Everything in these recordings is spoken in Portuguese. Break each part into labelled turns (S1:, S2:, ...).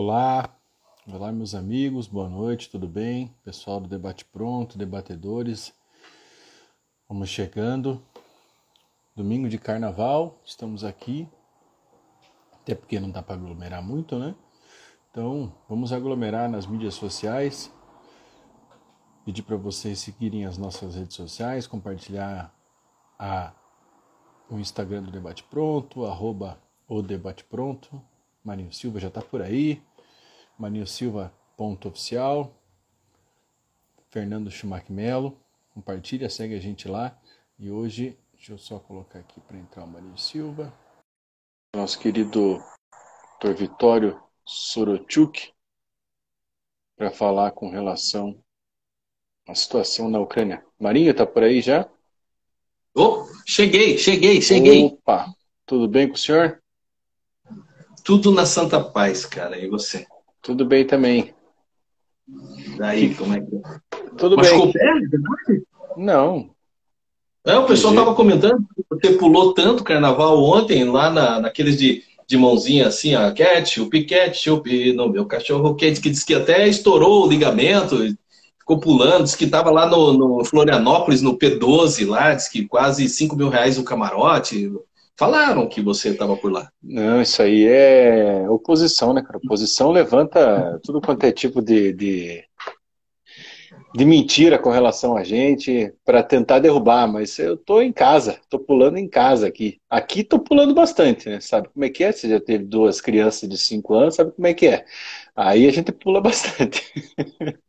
S1: Olá, olá meus amigos, boa noite, tudo bem? Pessoal do Debate Pronto, debatedores, vamos chegando. Domingo de carnaval, estamos aqui, até porque não dá para aglomerar muito, né? Então vamos aglomerar nas mídias sociais, pedir para vocês seguirem as nossas redes sociais, compartilhar a, o Instagram do Debate Pronto, arroba o Debate Pronto, Marinho Silva já está por aí. Marinho Silva, ponto oficial. Fernando Schumacher Melo. Compartilha, segue a gente lá. E hoje, deixa eu só colocar aqui para entrar o Marinho Silva. Nosso querido Dr. Vitório Sorochuk para falar com relação à situação na Ucrânia. Marinho, tá por aí já?
S2: Oh, cheguei, cheguei, cheguei.
S1: Opa, tudo bem com o senhor?
S2: Tudo na santa paz, cara. E você?
S1: Tudo bem também.
S2: Daí, como é que
S1: é? Tudo
S2: Machucou
S1: bem.
S2: pé?
S1: Não.
S2: É, o pessoal estava comentando que você pulou tanto carnaval ontem lá na, naqueles de, de mãozinha assim, a ketchup, ketchup, no meu cachorro quente, que disse que até estourou o ligamento, ficou pulando, disse que estava lá no, no, Florianópolis, no P12 lá, disse que quase 5 mil reais o camarote. Falaram que você estava por lá.
S1: Não, isso aí é oposição, né, cara? Oposição levanta tudo quanto é tipo de, de, de mentira com relação a gente para tentar derrubar, mas eu tô em casa, tô pulando em casa aqui. Aqui tô pulando bastante, né? Sabe como é que é? Você já teve duas crianças de cinco anos, sabe como é que é? Aí a gente pula bastante.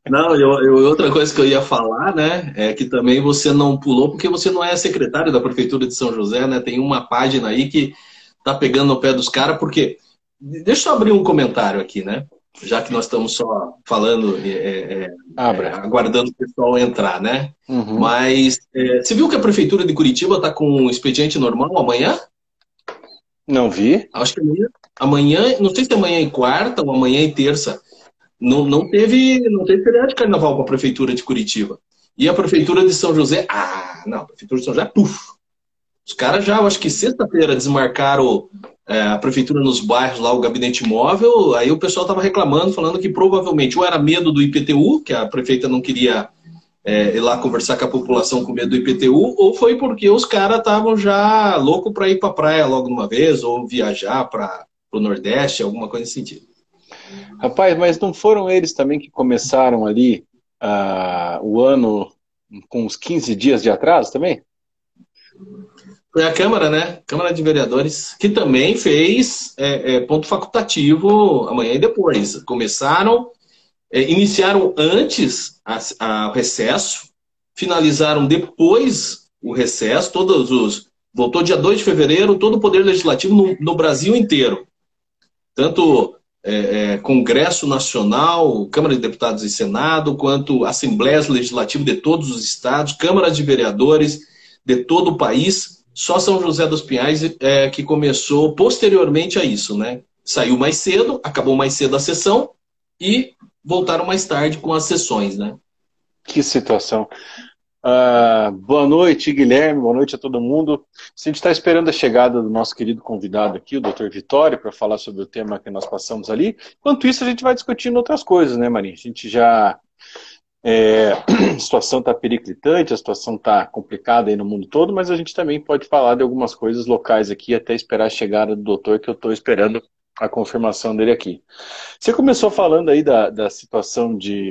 S2: Não, eu, eu, outra coisa que eu ia falar, né, é que também você não pulou porque você não é secretário da Prefeitura de São José, né? Tem uma página aí que tá pegando no pé dos caras, porque. Deixa eu abrir um comentário aqui, né? Já que nós estamos só falando, é, é, é aguardando o pessoal entrar, né? Uhum. Mas é, você viu que a Prefeitura de Curitiba está com um expediente normal amanhã?
S1: Não vi.
S2: Acho que amanhã, amanhã, não sei se é amanhã e quarta ou amanhã e terça. Não, não teve não teve feriado de carnaval para a prefeitura de Curitiba. E a prefeitura de São José, ah, não, a prefeitura de São José, puf. Os caras já, acho que sexta-feira desmarcaram é, a prefeitura nos bairros lá, o gabinete móvel. Aí o pessoal estava reclamando, falando que provavelmente ou era medo do IPTU, que a prefeita não queria é, ir lá conversar com a população com medo do IPTU, ou foi porque os caras estavam já loucos para ir para a praia logo de uma vez, ou viajar para o Nordeste, alguma coisa nesse sentido.
S1: Rapaz, mas não foram eles também que começaram ali uh, o ano com uns 15 dias de atraso também?
S2: Foi a Câmara, né? Câmara de Vereadores, que também fez é, é, ponto facultativo amanhã e depois. Começaram é, iniciaram antes o recesso, finalizaram depois o recesso, todos os. Voltou dia 2 de fevereiro, todo o Poder Legislativo no, no Brasil inteiro. Tanto é, é, Congresso Nacional, Câmara de Deputados e Senado, quanto Assembleias Legislativas de todos os estados, câmaras de vereadores de todo o país. Só São José dos Pinhais é, que começou posteriormente a isso, né? Saiu mais cedo, acabou mais cedo a sessão e voltaram mais tarde com as sessões, né?
S1: Que situação. Uh, boa noite, Guilherme. Boa noite a todo mundo. A gente está esperando a chegada do nosso querido convidado aqui, o Dr. Vitório, para falar sobre o tema que nós passamos ali. Enquanto isso, a gente vai discutindo outras coisas, né, Marinho? A gente já. É, a situação está periclitante, a situação está complicada aí no mundo todo, mas a gente também pode falar de algumas coisas locais aqui até esperar a chegada do doutor, que eu estou esperando a confirmação dele aqui. Você começou falando aí da, da situação de,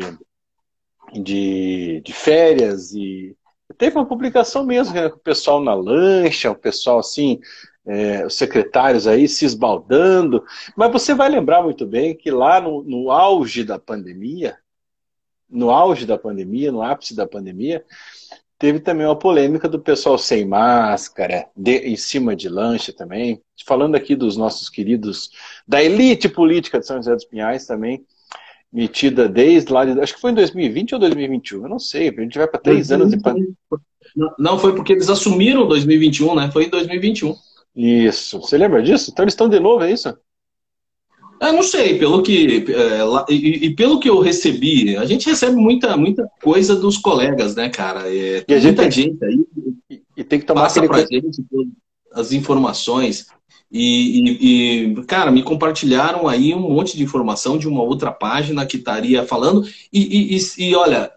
S1: de, de férias e teve uma publicação mesmo, né, o pessoal na lancha, o pessoal assim, é, os secretários aí se esbaldando, mas você vai lembrar muito bem que lá no, no auge da pandemia, no auge da pandemia, no ápice da pandemia, Teve também uma polêmica do pessoal sem máscara, de, em cima de lancha também. Falando aqui dos nossos queridos, da elite política de São José dos Pinhais também, metida desde lá, de, acho que foi em 2020 ou 2021, eu não sei, a gente vai para três anos de pandemia.
S2: Não, foi porque eles assumiram 2021, né? Foi em 2021.
S1: Isso. Você lembra disso? Então eles estão de novo, é isso?
S2: Eu não sei, pelo que é, e, e, pelo que eu recebi, a gente recebe muita, muita coisa dos colegas, né, cara? É,
S1: e a gente, muita gente aí
S2: e, tem que tomar passa aquele... pra gente as informações. E, e, cara, me compartilharam aí um monte de informação de uma outra página que estaria falando. E, e, e, olha,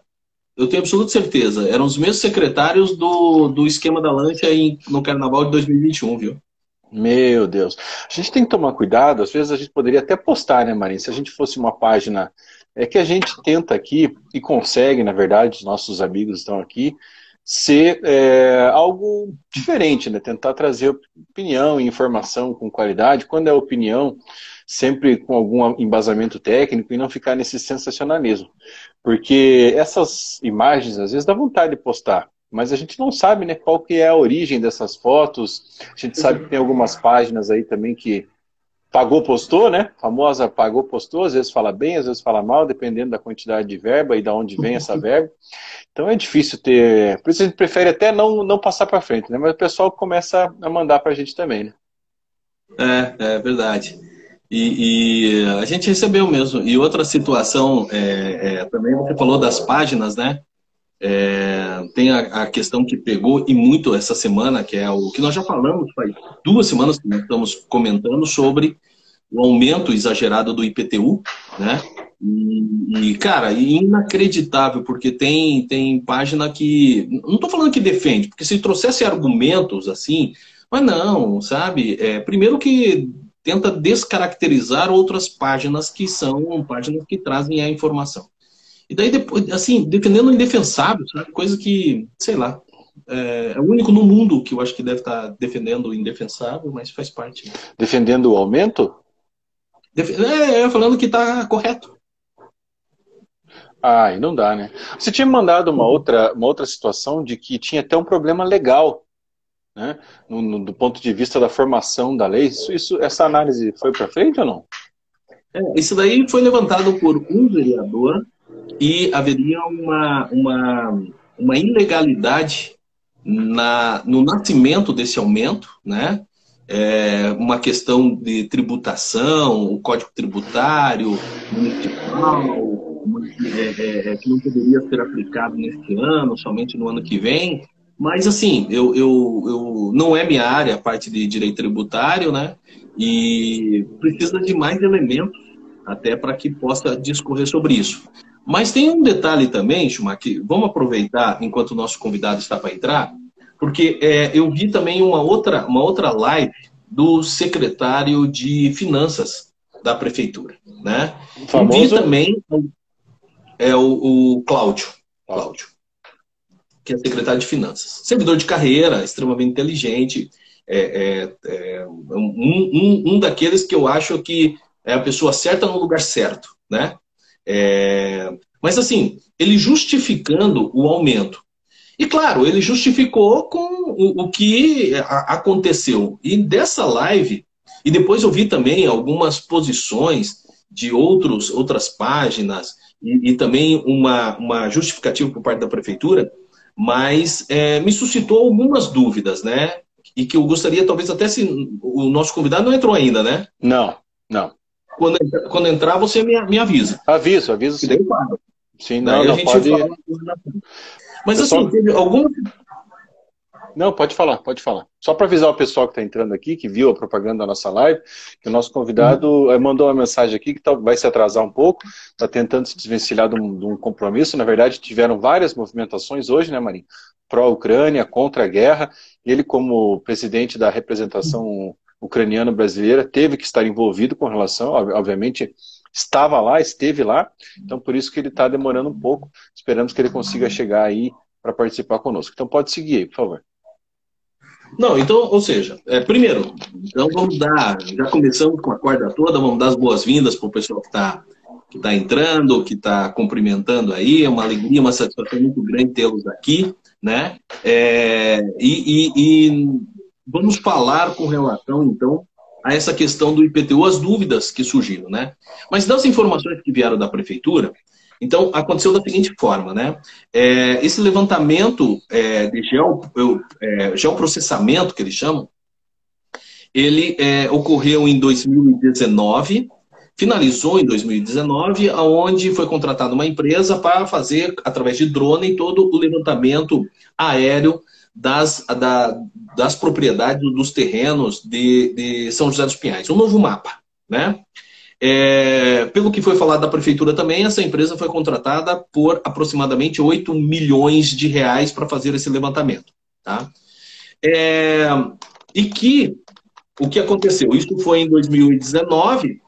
S2: eu tenho absoluta certeza, eram os mesmos secretários do, do esquema da lancha em, no Carnaval de 2021, viu?
S1: Meu Deus. A gente tem que tomar cuidado, às vezes a gente poderia até postar, né, Marinha? Se a gente fosse uma página é que a gente tenta aqui, e consegue, na verdade, os nossos amigos estão aqui, ser é, algo diferente, né? Tentar trazer opinião e informação com qualidade. Quando é opinião, sempre com algum embasamento técnico e não ficar nesse sensacionalismo. Porque essas imagens, às vezes, dá vontade de postar. Mas a gente não sabe né, qual que é a origem dessas fotos. A gente sabe que tem algumas páginas aí também que pagou, postou, né? famosa pagou, postou, às vezes fala bem, às vezes fala mal, dependendo da quantidade de verba e de onde vem essa verba. Então é difícil ter. Por isso a gente prefere até não, não passar para frente, né? Mas o pessoal começa a mandar para a gente também, né?
S2: É, é verdade. E, e, a gente recebeu mesmo. E outra situação, é, é, também você falou das páginas, né? É, tem a, a, questão que pegou e muito essa semana, que é o que nós já falamos faz duas semanas que nós estamos comentando sobre o aumento exagerado do IPTU, né? E, cara, inacreditável, porque tem, tem página que. Não estou falando que defende, porque se trouxesse argumentos assim, mas não, sabe? É, primeiro que tenta descaracterizar outras páginas que são páginas que trazem a informação. E daí, depois, assim, defendendo o indefensável, sabe? Coisa que, sei lá, é, é, o único no mundo que eu acho que deve estar defendendo o indefensável, mas faz parte. Né?
S1: Defendendo o aumento?
S2: Def é, é, falando que está correto.
S1: Ah, e não dá, né? Você tinha mandado uma outra, uma outra situação de que tinha até um problema legal, né? No, no, do ponto de vista da formação da lei. Isso, isso essa análise foi para frente ou não?
S2: É, isso daí foi levantado por um vereador e haveria uma, uma, uma ilegalidade na, no nascimento desse aumento, né? É, uma questão de tributação, o código tributário municipal, é, é, é, que não poderia ser aplicado neste ano, somente no ano que vem. Mas, assim, eu, eu, eu não é minha área a parte de direito tributário, né? E precisa de mais elementos até para que possa discorrer sobre isso. Mas tem um detalhe também, Schumacher, vamos aproveitar enquanto o nosso convidado está para entrar, porque é, eu vi também uma outra, uma outra live do secretário de Finanças da Prefeitura. Né? Eu vi também é, o, o Cláudio, Cláudio, que é secretário de Finanças. Servidor de carreira, extremamente inteligente, é, é, é um, um, um daqueles que eu acho que é a pessoa certa no lugar certo. Né? É... Mas assim, ele justificando o aumento. E claro, ele justificou com o, o que aconteceu. E dessa live, e depois eu vi também algumas posições de outros, outras páginas, e, e também uma, uma justificativa por parte da prefeitura, mas é, me suscitou algumas dúvidas, né? E que eu gostaria, talvez até se o nosso convidado não entrou ainda, né?
S1: Não, não.
S2: Quando, quando entrar, você me, me avisa.
S1: Aviso, aviso sim.
S2: Sim, não, não pode... Mas assim, teve alguma...
S1: Não, pode falar, pode falar. Só para avisar o pessoal que está entrando aqui, que viu a propaganda da nossa live, que o nosso convidado uhum. mandou uma mensagem aqui que tá, vai se atrasar um pouco, está tentando se desvencilhar de um, de um, compromisso. Na verdade, tiveram várias movimentações hoje, né, Marinho? Pró-Ucrânia, contra a guerra. Ele, como presidente da representação ucraniano-brasileira teve que estar envolvido com relação, obviamente estava lá, esteve lá, então por isso que ele está demorando um pouco. Esperamos que ele consiga chegar aí para participar conosco. Então pode seguir aí, por favor.
S2: Não, então, ou seja, é, primeiro, então vamos dar, já começamos com a corda toda, vamos dar as boas-vindas para o pessoal que está que tá entrando, que está cumprimentando aí, é uma alegria, uma satisfação muito grande tê-los aqui, né? É, e, e, e Vamos falar com relação, então, a essa questão do IPTU, as dúvidas que surgiram, né? Mas das informações que vieram da prefeitura, então aconteceu da seguinte forma, né? É, esse levantamento é, de geo, é, geoprocessamento, que eles chamam, ele é, ocorreu em 2019, finalizou em 2019, aonde foi contratada uma empresa para fazer, através de drone, todo o levantamento aéreo das, da, das propriedades, dos terrenos de, de São José dos Pinhais. Um novo mapa, né? É, pelo que foi falado da prefeitura também, essa empresa foi contratada por aproximadamente 8 milhões de reais para fazer esse levantamento. Tá? É, e que o que aconteceu? Isso foi em 2019.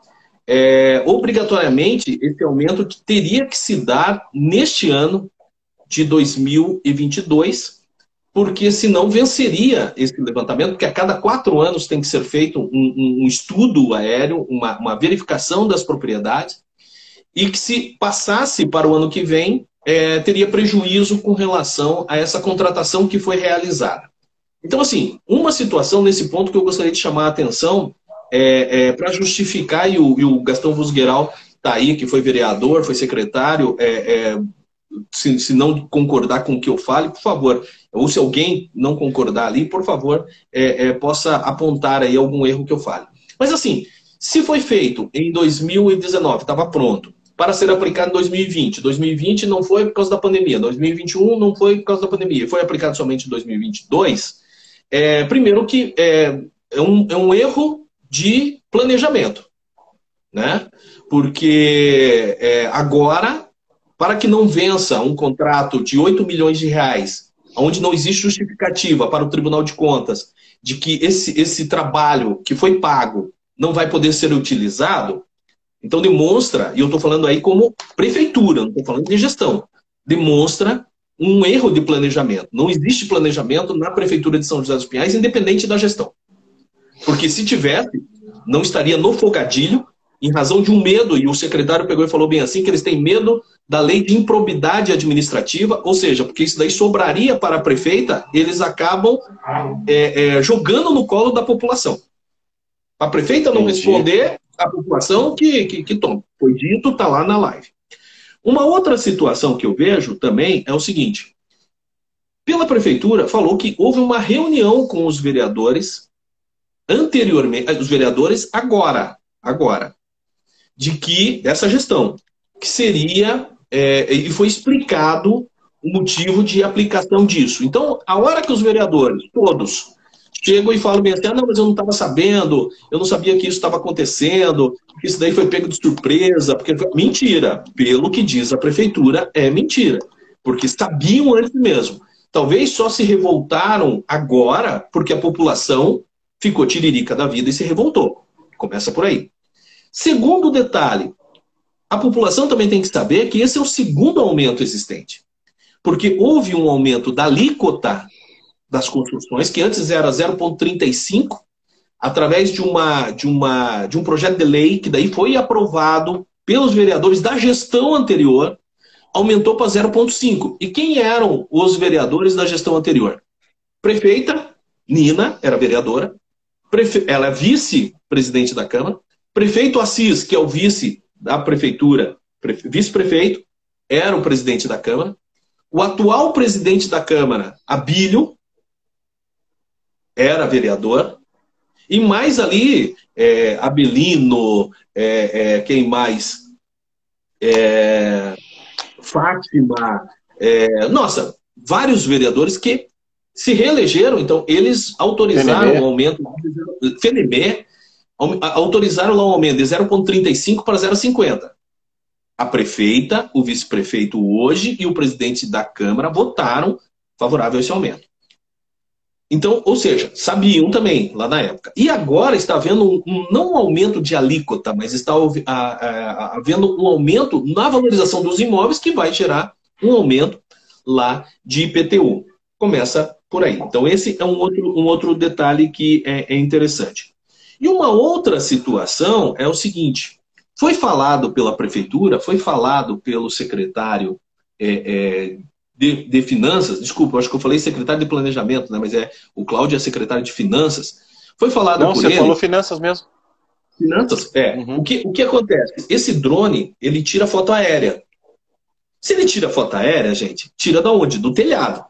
S2: É, obrigatoriamente, esse aumento teria que se dar neste ano de 2022, porque senão venceria esse levantamento, porque a cada quatro anos tem que ser feito um, um estudo aéreo, uma, uma, verificação das propriedades, e que se passasse para o ano que vem, é, teria prejuízo com relação a essa contratação que foi realizada. Então, assim, uma situação nesse ponto que eu gostaria de chamar a atenção é, é para justificar, e o, e o Gastão Vusgueral está aí, que foi vereador, foi secretário, é, é, se, se, não concordar com o que eu fale, por favor, ou se alguém não concordar ali, por favor, é, é, possa apontar aí algum erro que eu fale. Mas assim, se foi feito em 2019, estava pronto, para ser aplicado em 2020. 2020 não foi por causa da pandemia, 2021 não foi por causa da pandemia, foi aplicado somente em 2022. É, primeiro que é, é, um, é um erro de planejamento, né? Porque é, agora, para que não vença um contrato de 8 milhões de reais, onde não existe justificativa para o Tribunal de Contas de que esse, esse trabalho que foi pago não vai poder ser utilizado, então demonstra, e eu estou falando aí como prefeitura, não estou falando de gestão, demonstra um erro de planejamento. Não existe planejamento na Prefeitura de São José dos Pinhais, independente da gestão. Porque se tivesse, não estaria no fogadilho, em razão de um medo, e o secretário pegou e falou bem assim, que eles têm medo da lei de improbidade administrativa, ou seja, porque isso daí sobraria para a prefeita, eles acabam é, é, jogando no colo da população. A prefeita não Entendi. responder, a população que, que, que toma. Foi dito, está lá na live. Uma outra situação que eu vejo também é o seguinte: pela prefeitura falou que houve uma reunião com os vereadores anteriormente, os vereadores agora, agora, de que dessa gestão que seria é, e foi explicado o motivo de aplicação disso. Então, a hora que os vereadores todos chegam e falam bem assim, ah, não, mas eu não estava sabendo, eu não sabia que isso estava acontecendo, isso daí foi pego de surpresa, porque mentira, pelo que diz a prefeitura, é mentira, porque sabiam antes mesmo. Talvez só se revoltaram agora porque a população ficou tiririca da vida e se revoltou. Começa por aí. Segundo detalhe, a população também tem que saber que esse é o segundo aumento existente. Porque houve um aumento da alíquota das construções, que antes era 0,35, através de, uma, de, uma, de um projeto de lei que daí foi aprovado pelos vereadores da gestão anterior, aumentou para 0,5. E quem eram os vereadores da gestão anterior? Prefeita, Nina, era vereadora, ela é vice-presidente da Câmara, prefeito Assis, que é o vice da prefeitura, vice-prefeito, era o presidente da Câmara, o atual presidente da Câmara, Abílio, era vereador, e mais ali, é, Abelino, é, é, quem mais? É, Fátima, é, nossa, vários vereadores que se reelegeram, então eles autorizaram o um aumento, FNB, autorizaram lá um aumento de 0,35 para 0,50. A prefeita, o vice-prefeito hoje e o presidente da Câmara votaram favorável a esse aumento. Então, ou seja, sabiam também lá na época. E agora está havendo um, não um aumento de alíquota, mas está havendo um aumento na valorização dos imóveis que vai gerar um aumento lá de IPTU. Começa por aí. Então, esse é um outro, um outro detalhe que é, é interessante. E uma outra situação é o seguinte: foi falado pela prefeitura, foi falado pelo secretário é, é, de, de Finanças, desculpa, acho que eu falei secretário de Planejamento, né, mas é o Cláudio é secretário de Finanças. Foi falado
S1: Não,
S2: por
S1: você
S2: ele.
S1: falou Finanças mesmo.
S2: Finanças? É. Uhum. O, que, o que acontece? Esse drone, ele tira foto aérea. Se ele tira foto aérea, gente, tira da onde? Do telhado.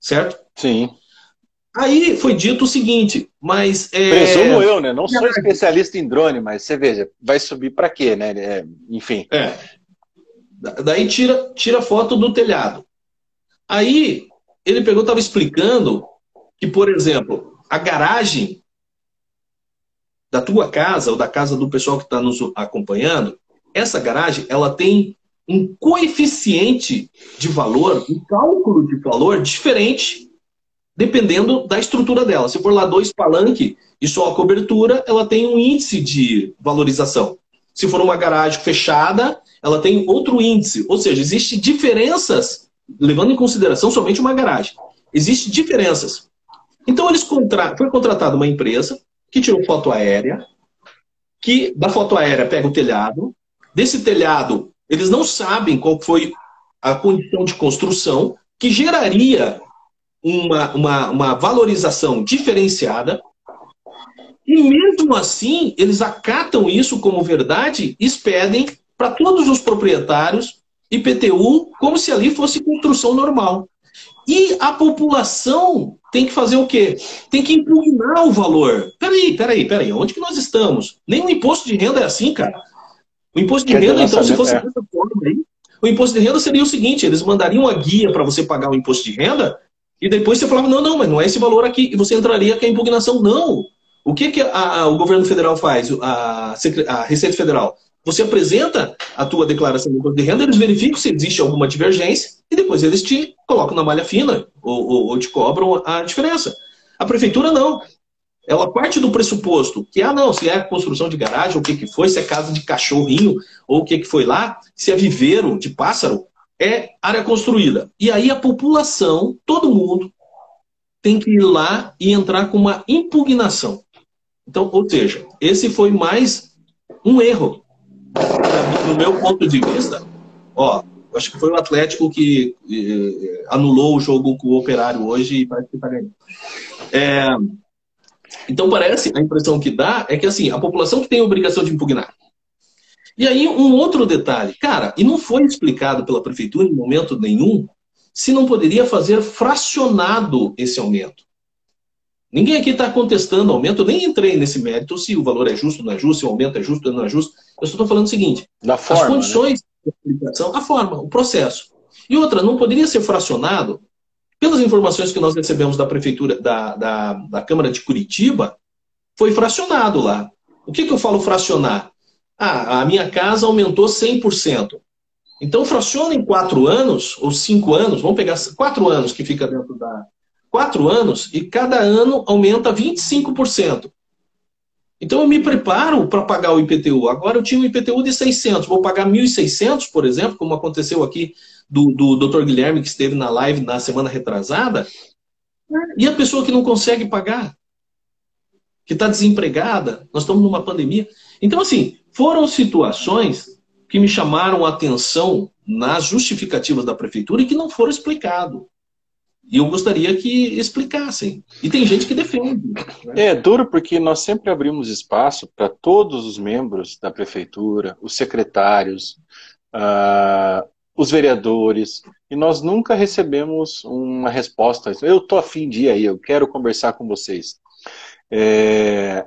S2: Certo?
S1: Sim.
S2: Aí foi dito o seguinte, mas.
S1: É... Presumo eu, né? Não sou especialista em drone, mas você veja, vai subir para quê, né? É, enfim.
S2: É. Daí tira, tira foto do telhado. Aí ele pegou, estava explicando que, por exemplo, a garagem da tua casa ou da casa do pessoal que está nos acompanhando, essa garagem ela tem um coeficiente de valor, um cálculo de valor diferente dependendo da estrutura dela. Se for lá dois palanque e só a cobertura, ela tem um índice de valorização. Se for uma garagem fechada, ela tem outro índice. Ou seja, existem diferenças, levando em consideração somente uma garagem. Existem diferenças. Então, eles contra... foi contratada uma empresa que tirou foto aérea, que da foto aérea pega o telhado. Desse telhado, eles não sabem qual foi a condição de construção que geraria uma, uma, uma valorização diferenciada. E mesmo assim, eles acatam isso como verdade e expedem para todos os proprietários IPTU como se ali fosse construção normal. E a população tem que fazer o quê? Tem que impugnar o valor. Peraí, peraí, peraí, onde que nós estamos? Nem o imposto de renda é assim, cara. O imposto de renda, então, se fosse é. dessa forma aí, o imposto de renda seria o seguinte: eles mandariam a guia para você pagar o imposto de renda e depois você falava, não, não, mas não é esse valor aqui. E você entraria com a impugnação. Não. O que, que a, a, o governo federal faz, a, a, Receita Federal? Você apresenta a tua declaração de renda, eles verificam se existe alguma divergência e depois eles te colocam na malha fina ou, ou, ou te cobram a diferença. A prefeitura não. Ela parte do pressuposto que, ah, não, se é construção de garagem, o que, que foi, se é casa de cachorrinho, ou o que, que foi lá, se é viveiro de pássaro, é área construída. E aí a população, todo mundo, tem que ir lá e entrar com uma impugnação. Então, ou seja, esse foi mais um erro. No meu ponto de vista, ó, acho que foi o Atlético que eh, anulou o jogo com o Operário hoje e parece que está ganhando. É, então parece, a impressão que dá é que assim, a população que tem a obrigação de impugnar. E aí, um outro detalhe, cara, e não foi explicado pela prefeitura em momento nenhum se não poderia fazer fracionado esse aumento. Ninguém aqui está contestando o aumento, eu nem entrei nesse mérito se o valor é justo ou não é justo, se o aumento é justo ou não é justo. Eu só estou falando o seguinte:
S1: da forma,
S2: as né? condições né? de aplicação, a forma, o processo. E outra, não poderia ser fracionado, pelas informações que nós recebemos da prefeitura, da, da, da Câmara de Curitiba, foi fracionado lá. O que, que eu falo fracionar? Ah, a minha casa aumentou 100%. Então, fraciona em quatro anos, ou cinco anos, vamos pegar quatro anos que fica dentro da. Quatro anos, e cada ano aumenta 25%. Então, eu me preparo para pagar o IPTU. Agora, eu tinha um IPTU de 600, vou pagar 1.600, por exemplo, como aconteceu aqui do, do Dr. Guilherme, que esteve na live na semana retrasada. E a pessoa que não consegue pagar, que está desempregada, nós estamos numa pandemia. Então, assim, foram situações que me chamaram a atenção nas justificativas da prefeitura e que não foram explicado. E eu gostaria que explicassem. E tem gente que defende. Né?
S1: É duro porque nós sempre abrimos espaço para todos os membros da prefeitura, os secretários, uh, os vereadores, e nós nunca recebemos uma resposta. Eu estou afim de ir aí, eu quero conversar com vocês. É,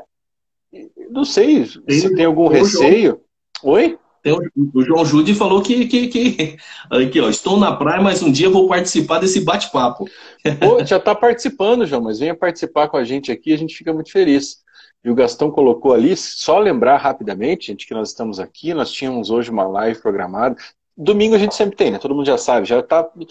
S1: não sei tem, se tem algum receio. João, Oi?
S2: O, o, João Jude falou que, que, que, aqui, ó, estou na praia, mas um dia vou participar desse bate-papo.
S1: Já está participando, João, mas venha participar com a gente aqui, a gente fica muito feliz. E o Gastão colocou ali, só lembrar rapidamente, gente, que nós estamos aqui, nós tínhamos hoje uma live programada. Domingo a gente sempre tem, né? Todo mundo já sabe, já tá. O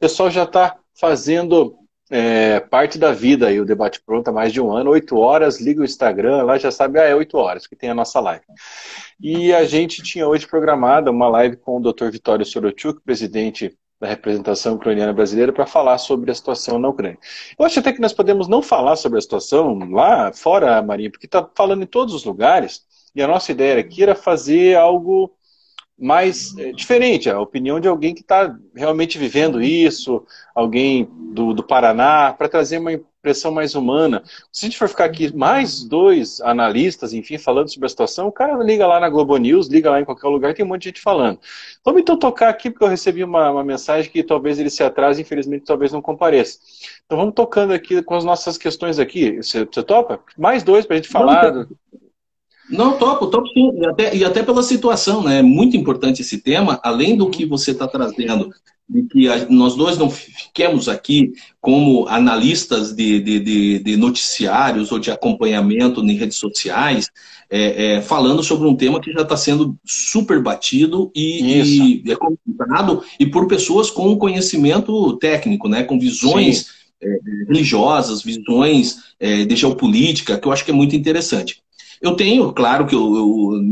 S1: pessoal já está fazendo é, parte da vida aí, o debate pronto há mais de um ano, oito horas, liga o Instagram, lá já sabe, ah, é oito horas que tem a nossa live. E a gente tinha hoje programada uma live com o Dr. Vitório Sorochuk, presidente da representação ucraniana brasileira, para falar sobre a situação na Ucrânia. Eu acho até que nós podemos não falar sobre a situação lá fora, Marinha, porque está falando em todos os lugares, e a nossa ideia aqui era fazer algo mais é, diferente, a opinião de alguém que está realmente vivendo isso, alguém do, do Paraná, para trazer uma impressão mais humana. Se a gente for ficar aqui mais dois analistas, enfim, falando sobre a situação, o cara liga lá na Globo News, liga lá em qualquer lugar, tem um monte de gente falando. Vamos então tocar aqui, porque eu recebi uma, uma mensagem que talvez ele se atrase, infelizmente talvez não compareça. Então vamos tocando aqui com as nossas questões aqui. Você, você topa? Mais dois para a gente falar. Não,
S2: não, topo, topo sim. E até, e até pela situação, né? É muito importante esse tema, além do que você está trazendo de que a, nós dois não fiquemos aqui como analistas de, de, de, de noticiários ou de acompanhamento em redes sociais, é, é, falando sobre um tema que já está sendo super batido e, e, é comentado e por pessoas com conhecimento técnico, né, com visões é, religiosas, visões é, de geopolítica, que eu acho que é muito interessante. Eu tenho, claro que eu, eu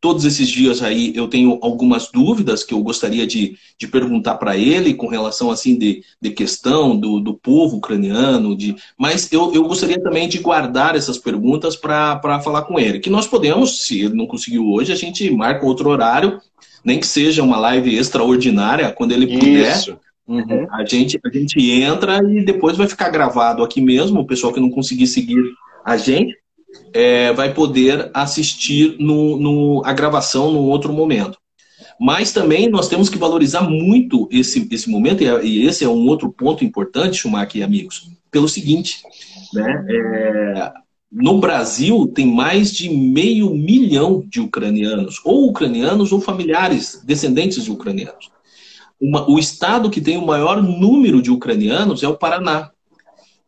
S2: Todos esses dias aí eu tenho algumas dúvidas que eu gostaria de, de perguntar para ele com relação assim de, de questão do, do povo ucraniano, de, mas eu, eu gostaria também de guardar essas perguntas para falar com ele. Que nós podemos, se ele não conseguiu hoje, a gente marca outro horário, nem que seja uma live extraordinária, quando ele puder. Isso. Uhum. A, gente, a gente entra e depois vai ficar gravado aqui mesmo, o pessoal que não conseguir seguir a gente é, vai poder assistir no, no, a gravação num outro momento. Mas também nós temos que valorizar muito esse, esse momento, e esse é um outro ponto importante, Schumacher e amigos, pelo seguinte, né? É, no Brasil tem mais de meio milhão de ucranianos, ou ucranianos ou familiares descendentes de ucranianos. Uma, o estado que tem o maior número de ucranianos é o Paraná,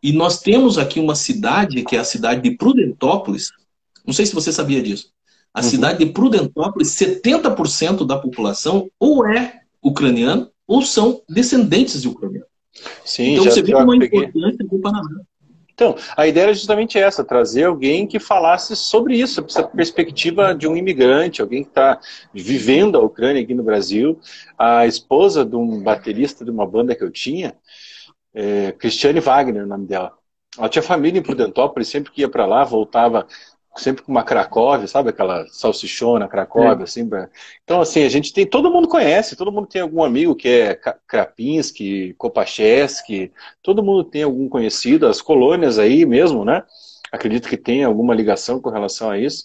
S2: e nós temos aqui uma cidade, que é a cidade de Prudentópolis. Não sei se você sabia disso. A uhum. cidade de Prudentópolis, 70% da população ou é ucraniano ou são descendentes de ucraniano.
S1: Sim, então você vê uma importância do Paraná. Então, a ideia era justamente essa, trazer alguém que falasse sobre isso, essa perspectiva de um imigrante, alguém que está vivendo a Ucrânia aqui no Brasil. A esposa de um baterista de uma banda que eu tinha, é, Cristiane Wagner, o nome dela. Ela tinha família em Prudentópolis, sempre que ia para lá, voltava sempre com uma Cracóvia, sabe aquela salsichona Cracóvia, é. assim. Então, assim, a gente tem, todo mundo conhece, todo mundo tem algum amigo que é Krapinski, Kopachevski, todo mundo tem algum conhecido, as colônias aí mesmo, né? Acredito que tem alguma ligação com relação a isso.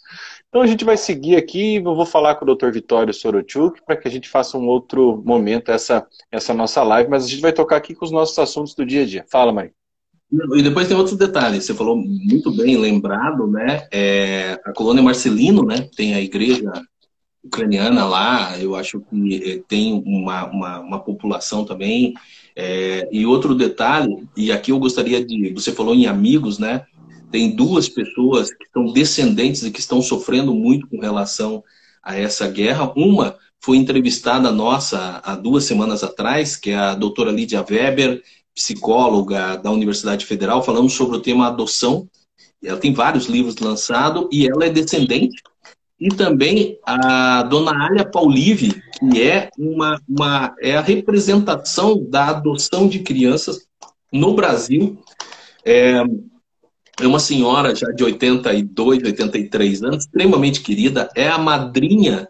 S1: Então a gente vai seguir aqui, eu vou falar com o Dr. Vitório Sorochuk para que a gente faça um outro momento essa, essa nossa live, mas a gente vai tocar aqui com os nossos assuntos do dia a dia. Fala, mãe.
S2: E depois tem outros detalhes. Você falou muito bem lembrado, né? É, a colônia Marcelino, né? Tem a igreja ucraniana lá. Eu acho que é, tem uma, uma, uma população também. É, e outro detalhe, e aqui eu gostaria de. Você falou em amigos, né? Tem duas pessoas que são descendentes e que estão sofrendo muito com relação a essa guerra. Uma foi entrevistada nossa há duas semanas atrás, que é a doutora Lídia Weber, psicóloga da Universidade Federal, falando sobre o tema adoção. Ela tem vários livros lançados e ela é descendente. E também a dona Alia Paulive, que é, uma, uma, é a representação da adoção de crianças no Brasil. É, é uma senhora já de 82, 83 anos, extremamente querida, é a madrinha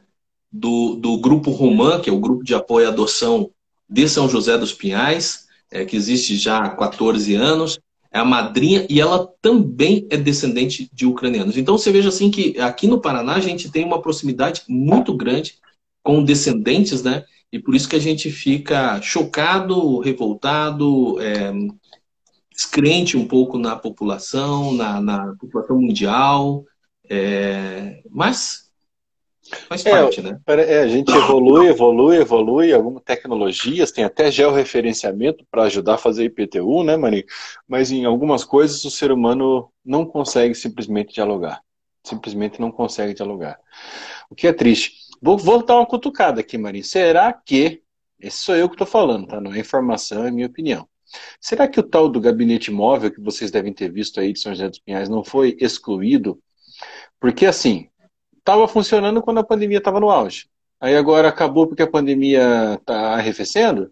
S2: do, do Grupo Romã, que é o grupo de apoio à adoção de São José dos Pinhais, é, que existe já há 14 anos, é a madrinha e ela também é descendente de ucranianos. Então você veja assim que aqui no Paraná a gente tem uma proximidade muito grande com descendentes, né? E por isso que a gente fica chocado, revoltado, é, descrente um pouco na população, na, na população mundial, é, mas faz
S1: é, parte, né? É, a gente evolui, evolui, evolui, algumas tecnologias, tem até georreferenciamento para ajudar a fazer IPTU, né, Mani? Mas em algumas coisas o ser humano não consegue simplesmente dialogar. Simplesmente não consegue dialogar. O que é triste. Vou, vou dar uma cutucada aqui, Mari. Será que, esse sou eu que estou falando, tá? Não é informação, é minha opinião. Será que o tal do gabinete móvel que vocês devem ter visto aí de São José dos Pinhais não foi excluído? Porque assim, estava funcionando quando a pandemia estava no auge. Aí agora acabou porque a pandemia está arrefecendo.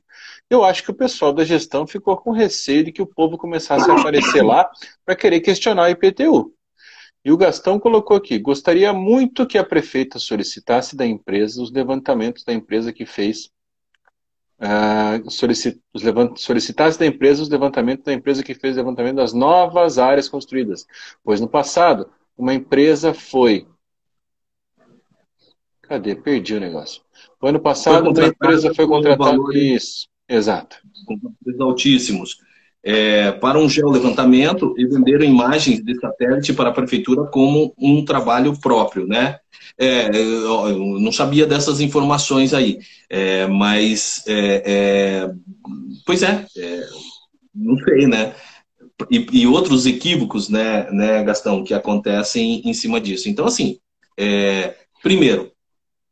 S1: Eu acho que o pessoal da gestão ficou com receio de que o povo começasse a aparecer lá para querer questionar o IPTU. E o Gastão colocou aqui: gostaria muito que a prefeita solicitasse da empresa os levantamentos da empresa que fez uh, solicit, solicitasse da empresa os levantamentos da empresa que fez o levantamento das novas áreas construídas. Pois no passado, uma empresa foi. Cadê? Perdi o negócio. O ano passado, uma empresa foi contratada. Valores... Isso, exato.
S2: Com preços altíssimos. É, para um geolevantamento e venderam imagens de satélite para a prefeitura como um trabalho próprio, né? É, eu não sabia dessas informações aí, é, mas, é, é pois é, é, não sei, né? E, e, outros equívocos, né, né, Gastão, que acontecem em cima disso. Então, assim, primeiro,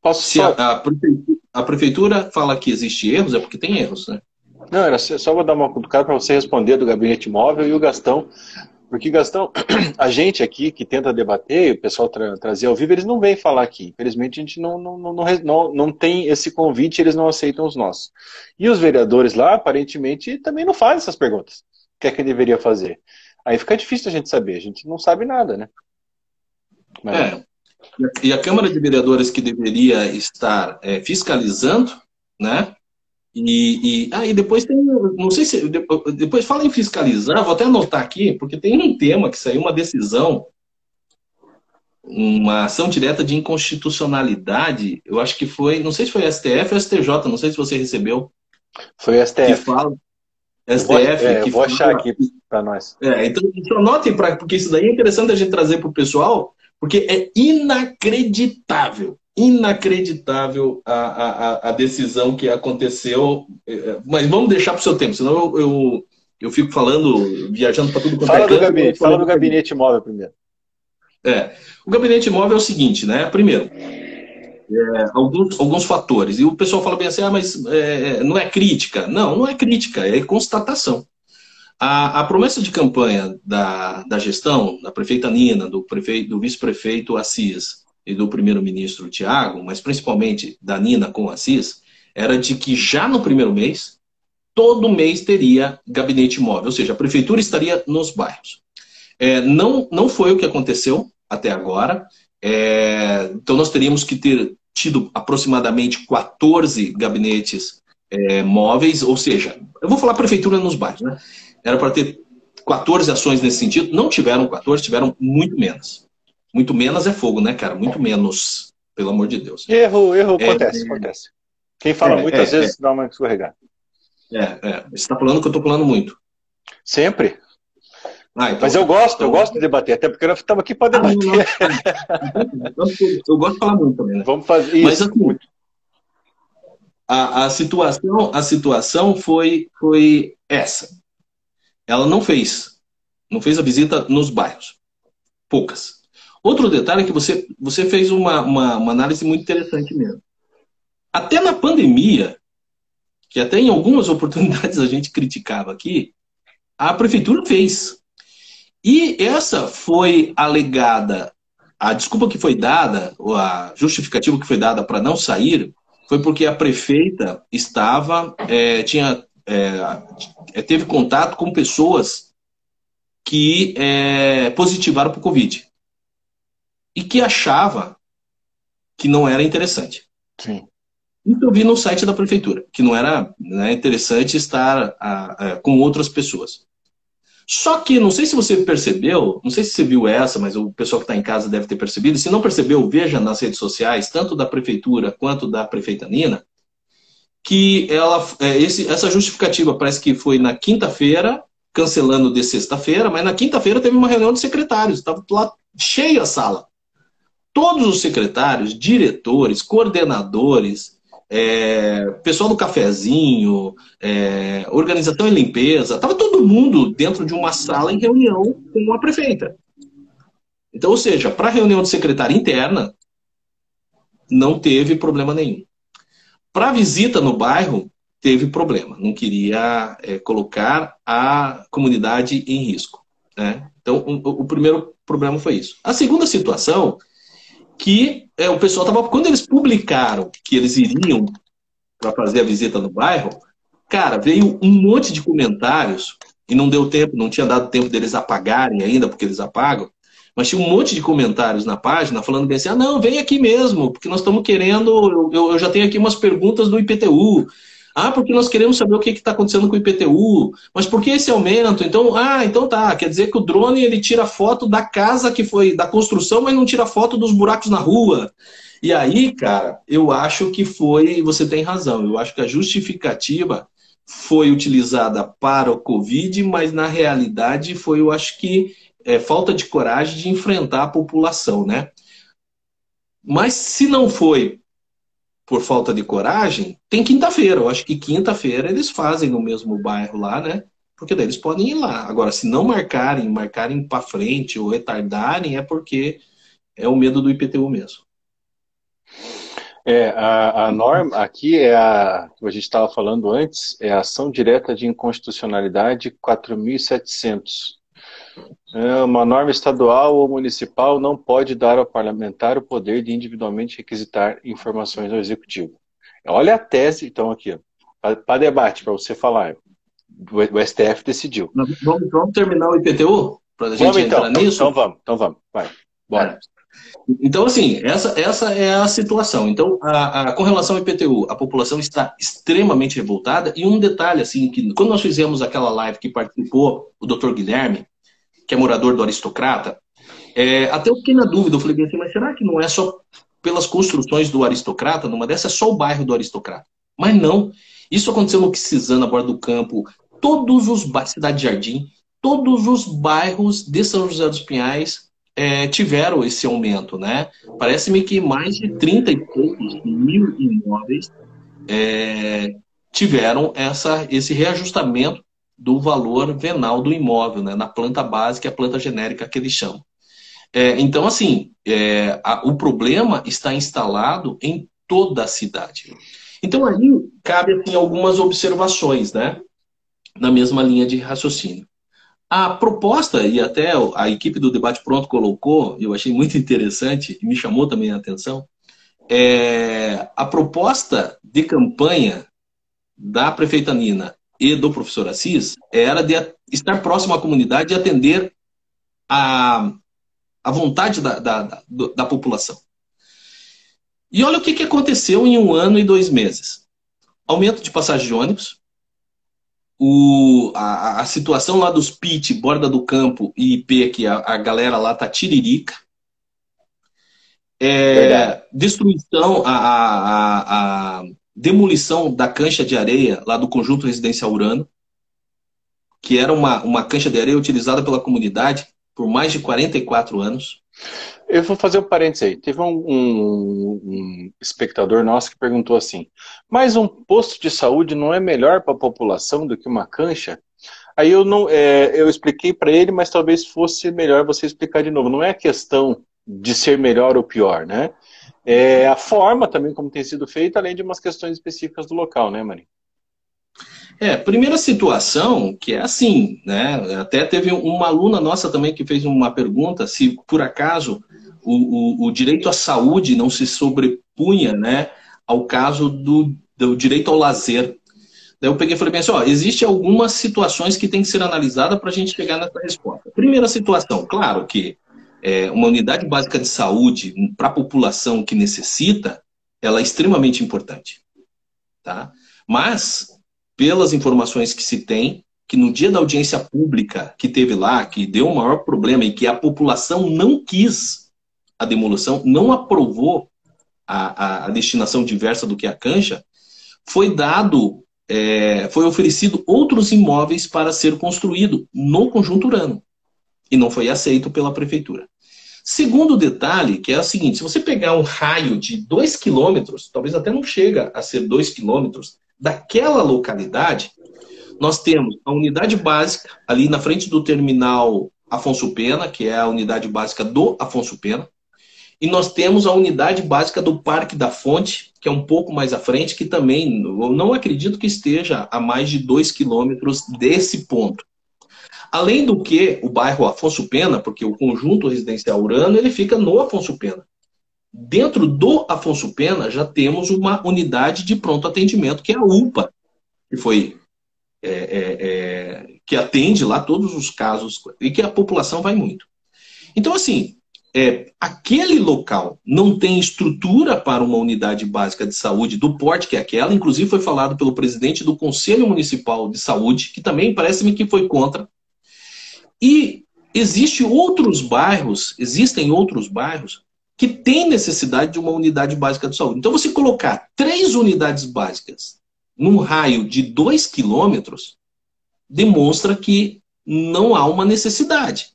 S2: Posso se a, a, prefeitura, a, prefeitura, fala que existe erros, é porque tem erros, né?
S1: Não, era só vou dar uma cutucada para você responder do gabinete móvel e o Gastão. Porque, Gastão, a gente aqui que tenta debater, o pessoal tra trazer ao vivo, eles não vêm falar aqui. Infelizmente, a gente não, não, não, não, não tem esse convite, eles não aceitam os nossos. E os vereadores lá, aparentemente, também não fazem essas perguntas. O que é que deveria fazer? Aí fica difícil a gente saber, a gente não sabe nada, né?
S2: Mas... É. E a Câmara de Vereadores que deveria estar é, fiscalizando, né? E, e, ah, e depois tem, não sei se, depois fala em fiscalizar, vou até anotar aqui, porque tem um tema que saiu, uma decisão, uma ação direta de inconstitucionalidade, eu acho que foi, não sei se foi STF ou STJ, não sei se você recebeu.
S1: Foi STF.
S2: Que fala,
S1: STF. Vou, é, que vou fala, achar aqui para nós.
S2: É, então, então anotem, pra, porque isso daí é interessante a gente trazer para o pessoal, porque é inacreditável inacreditável a, a, a decisão que aconteceu. É, mas vamos deixar para o seu tempo, senão eu, eu, eu fico falando, viajando para tudo quanto
S1: fala é do Gabinete, fala do gabinete móvel primeiro.
S2: É, o gabinete móvel é o seguinte, né? Primeiro, é, alguns, alguns fatores. E o pessoal fala bem assim, ah, mas é, não é crítica. Não, não é crítica, é constatação. A, a, promessa de campanha da, da gestão, da prefeita Nina, do, prefeito, do vice-prefeito Assis, e do primeiro-ministro Tiago, mas principalmente da Nina com Assis, era de que já no primeiro mês, todo mês teria gabinete móvel, ou seja, a prefeitura estaria nos bairros. É, não, não foi o que aconteceu até agora, é, então nós teríamos que ter tido aproximadamente 14 gabinetes é, móveis, ou seja, eu vou falar prefeitura nos bairros, né? Era para ter 14 ações nesse sentido, não tiveram 14, tiveram muito menos. Muito menos é fogo, né, cara? Muito menos, pelo amor de Deus.
S1: Erro, erro é, acontece, é, acontece. Quem fala é, muitas é, vezes é. dá uma escorregada.
S2: É, é. Você está falando que eu estou falando muito.
S1: Sempre. Ah, então, Mas eu gosto, então... eu gosto de debater, até porque nós estamos aqui para debater.
S2: Ah, não. eu gosto de falar muito também, né?
S1: Vamos fazer isso. Mas assim,
S2: a, a, situação, a situação foi, foi essa. Ela não fez. Não fez a visita nos bairros. Poucas. Outro detalhe é que você, você fez uma, uma, uma análise muito interessante mesmo. Até na pandemia, que até em algumas oportunidades a gente criticava aqui, a prefeitura fez. E essa foi alegada, a desculpa que foi dada, ou a justificativa que foi dada para não sair, foi porque a prefeita estava, é, tinha, é, teve contato com pessoas que é, positivaram para o Covid e que achava que não era interessante.
S1: Sim.
S2: Então eu vi no site da prefeitura que não era né, interessante estar a, a, com outras pessoas. Só que, não sei se você percebeu, não sei se você viu essa, mas o pessoal que está em casa deve ter percebido. Se não percebeu, veja nas redes sociais, tanto da prefeitura quanto da prefeita Nina, que ela, é, esse, essa justificativa parece que foi na quinta-feira, cancelando de sexta-feira, mas na quinta-feira teve uma reunião de secretários, estava lá cheia a sala todos os secretários, diretores, coordenadores, é, pessoal do cafezinho, é, organização e limpeza, estava todo mundo dentro de uma sala em reunião com a prefeita. Então, ou seja, para a reunião de secretária interna, não teve problema nenhum. Para visita no bairro, teve problema. Não queria é, colocar a comunidade em risco. Né? Então, o primeiro problema foi isso. A segunda situação que é, o pessoal estava. Quando eles publicaram que eles iriam para fazer a visita no bairro, cara, veio um monte de comentários e não deu tempo, não tinha dado tempo deles apagarem ainda, porque eles apagam. Mas tinha um monte de comentários na página falando bem assim: ah, não, vem aqui mesmo, porque nós estamos querendo. Eu, eu já tenho aqui umas perguntas do IPTU. Ah, porque nós queremos saber o que está acontecendo com o IPTU. Mas por que esse aumento? Então, ah, então tá. Quer dizer que o drone ele tira foto da casa que foi da construção, mas não tira foto dos buracos na rua. E aí, cara, eu acho que foi. Você tem razão. Eu acho que a justificativa foi utilizada para o Covid, mas na realidade foi, eu acho que, é, falta de coragem de enfrentar a população, né? Mas se não foi por falta de coragem, tem quinta-feira. Eu acho que quinta-feira eles fazem no mesmo bairro lá, né? Porque daí eles podem ir lá. Agora, se não marcarem, marcarem para frente ou retardarem, é porque é o medo do IPTU mesmo.
S1: É, a, a norma aqui é a a gente estava falando antes, é a ação direta de inconstitucionalidade 4.700. É uma norma estadual ou municipal não pode dar ao parlamentar o poder de individualmente requisitar informações ao executivo. Olha a tese, então, aqui, para debate, para você falar. O, STF decidiu.
S2: Vamos, vamos terminar o IPTU?
S1: Para a gente vamos, entrar então, nisso? Então vamos, então vamos. Vai, bora. É.
S2: Então, assim, essa, essa é a situação. Então, a, a, com relação ao IPTU, a população está extremamente revoltada. E um detalhe, assim, que quando nós fizemos aquela live que participou o doutor Guilherme, que é morador do Aristocrata, é, até eu fiquei na dúvida, eu falei assim, mas será que não é só pelas construções do Aristocrata? Numa dessas é só o bairro do Aristocrata. Mas não. Isso aconteceu no Quisizana, Borda do Campo, todos os bairros, Cidade Jardim, todos os bairros de São José dos Pinhais é, tiveram esse aumento, né? Parece-me que mais de 30 e poucos mil imóveis é, tiveram essa, esse reajustamento do valor venal do imóvel, né? Na planta básica a planta genérica que eles chamam. É, então, assim, é, a, o problema está instalado em toda a cidade. Então, aí cabe assim, algumas observações, né? Na mesma linha de raciocínio. A proposta, e até a equipe do Debate Pronto colocou, eu achei muito interessante e me chamou também a atenção, é, a proposta de campanha da prefeita Nina e do professor Assis era de estar próximo à comunidade e atender a, a vontade da, da, da, da população. E olha o que, que aconteceu em um ano e dois meses. Aumento de passagem de ônibus, o, a, a, situação lá dos PIT, borda do campo e IP, que a, a galera lá tá tiririca. É, destruição, a, a, a, demolição da cancha de areia lá do conjunto residencial Urano, que era uma, uma cancha de areia utilizada pela comunidade por mais de 44 anos.
S1: Eu vou fazer um parênteses aí. Teve um, um, um, espectador nosso que perguntou assim: mas um posto de saúde não é melhor para a população do que uma cancha? Aí eu não, é, eu expliquei para ele, mas talvez fosse melhor você explicar de novo. Não é questão de ser melhor ou pior, né? É a forma também como tem sido feita, além de umas questões específicas do local, né, Mari?
S2: É, primeira situação que é assim, né? Até teve uma aluna nossa também que fez uma pergunta se por acaso o, o, o direito à saúde não se sobrepunha, né, ao caso do, do direito ao lazer. Daí eu peguei e falei bem assim, ó, existe algumas situações que tem que ser analisada para a gente chegar nessa resposta. Primeira situação, claro que é, uma unidade básica de saúde para a população que necessita, ela é extremamente importante, tá? Mas pelas informações que se tem, que no dia da audiência pública que teve lá, que deu o maior problema e que a população não quis a demolição, não aprovou a, a, a destinação diversa do que a cancha, foi dado, é, foi oferecido outros imóveis para ser construído no conjunto Urano. E não foi aceito pela prefeitura. Segundo detalhe, que é o seguinte: se você pegar um raio de 2 quilômetros, talvez até não chega a ser 2 quilômetros, daquela localidade, nós temos a unidade básica ali na frente do terminal Afonso Pena, que é a unidade básica do Afonso Pena, e nós temos a unidade básica do Parque da Fonte, que é um pouco mais à frente, que também eu não acredito que esteja a mais de dois quilômetros desse ponto. Além do que, o bairro Afonso Pena, porque o conjunto residencial Urano, ele fica no Afonso Pena. Dentro do Afonso Pena, já temos uma unidade de pronto atendimento, que é a UPA, que foi é, é, é, que atende lá todos os casos e que a população vai muito. Então, assim, é, aquele local não tem estrutura para uma unidade básica de saúde do porte que é aquela, inclusive foi falado pelo presidente do Conselho Municipal de Saúde, que também parece-me que foi contra. E existe outros bairros, existem outros bairros que tem necessidade de uma unidade básica de saúde. Então, você colocar três unidades básicas num raio de 2 quilômetros, demonstra que não há uma necessidade.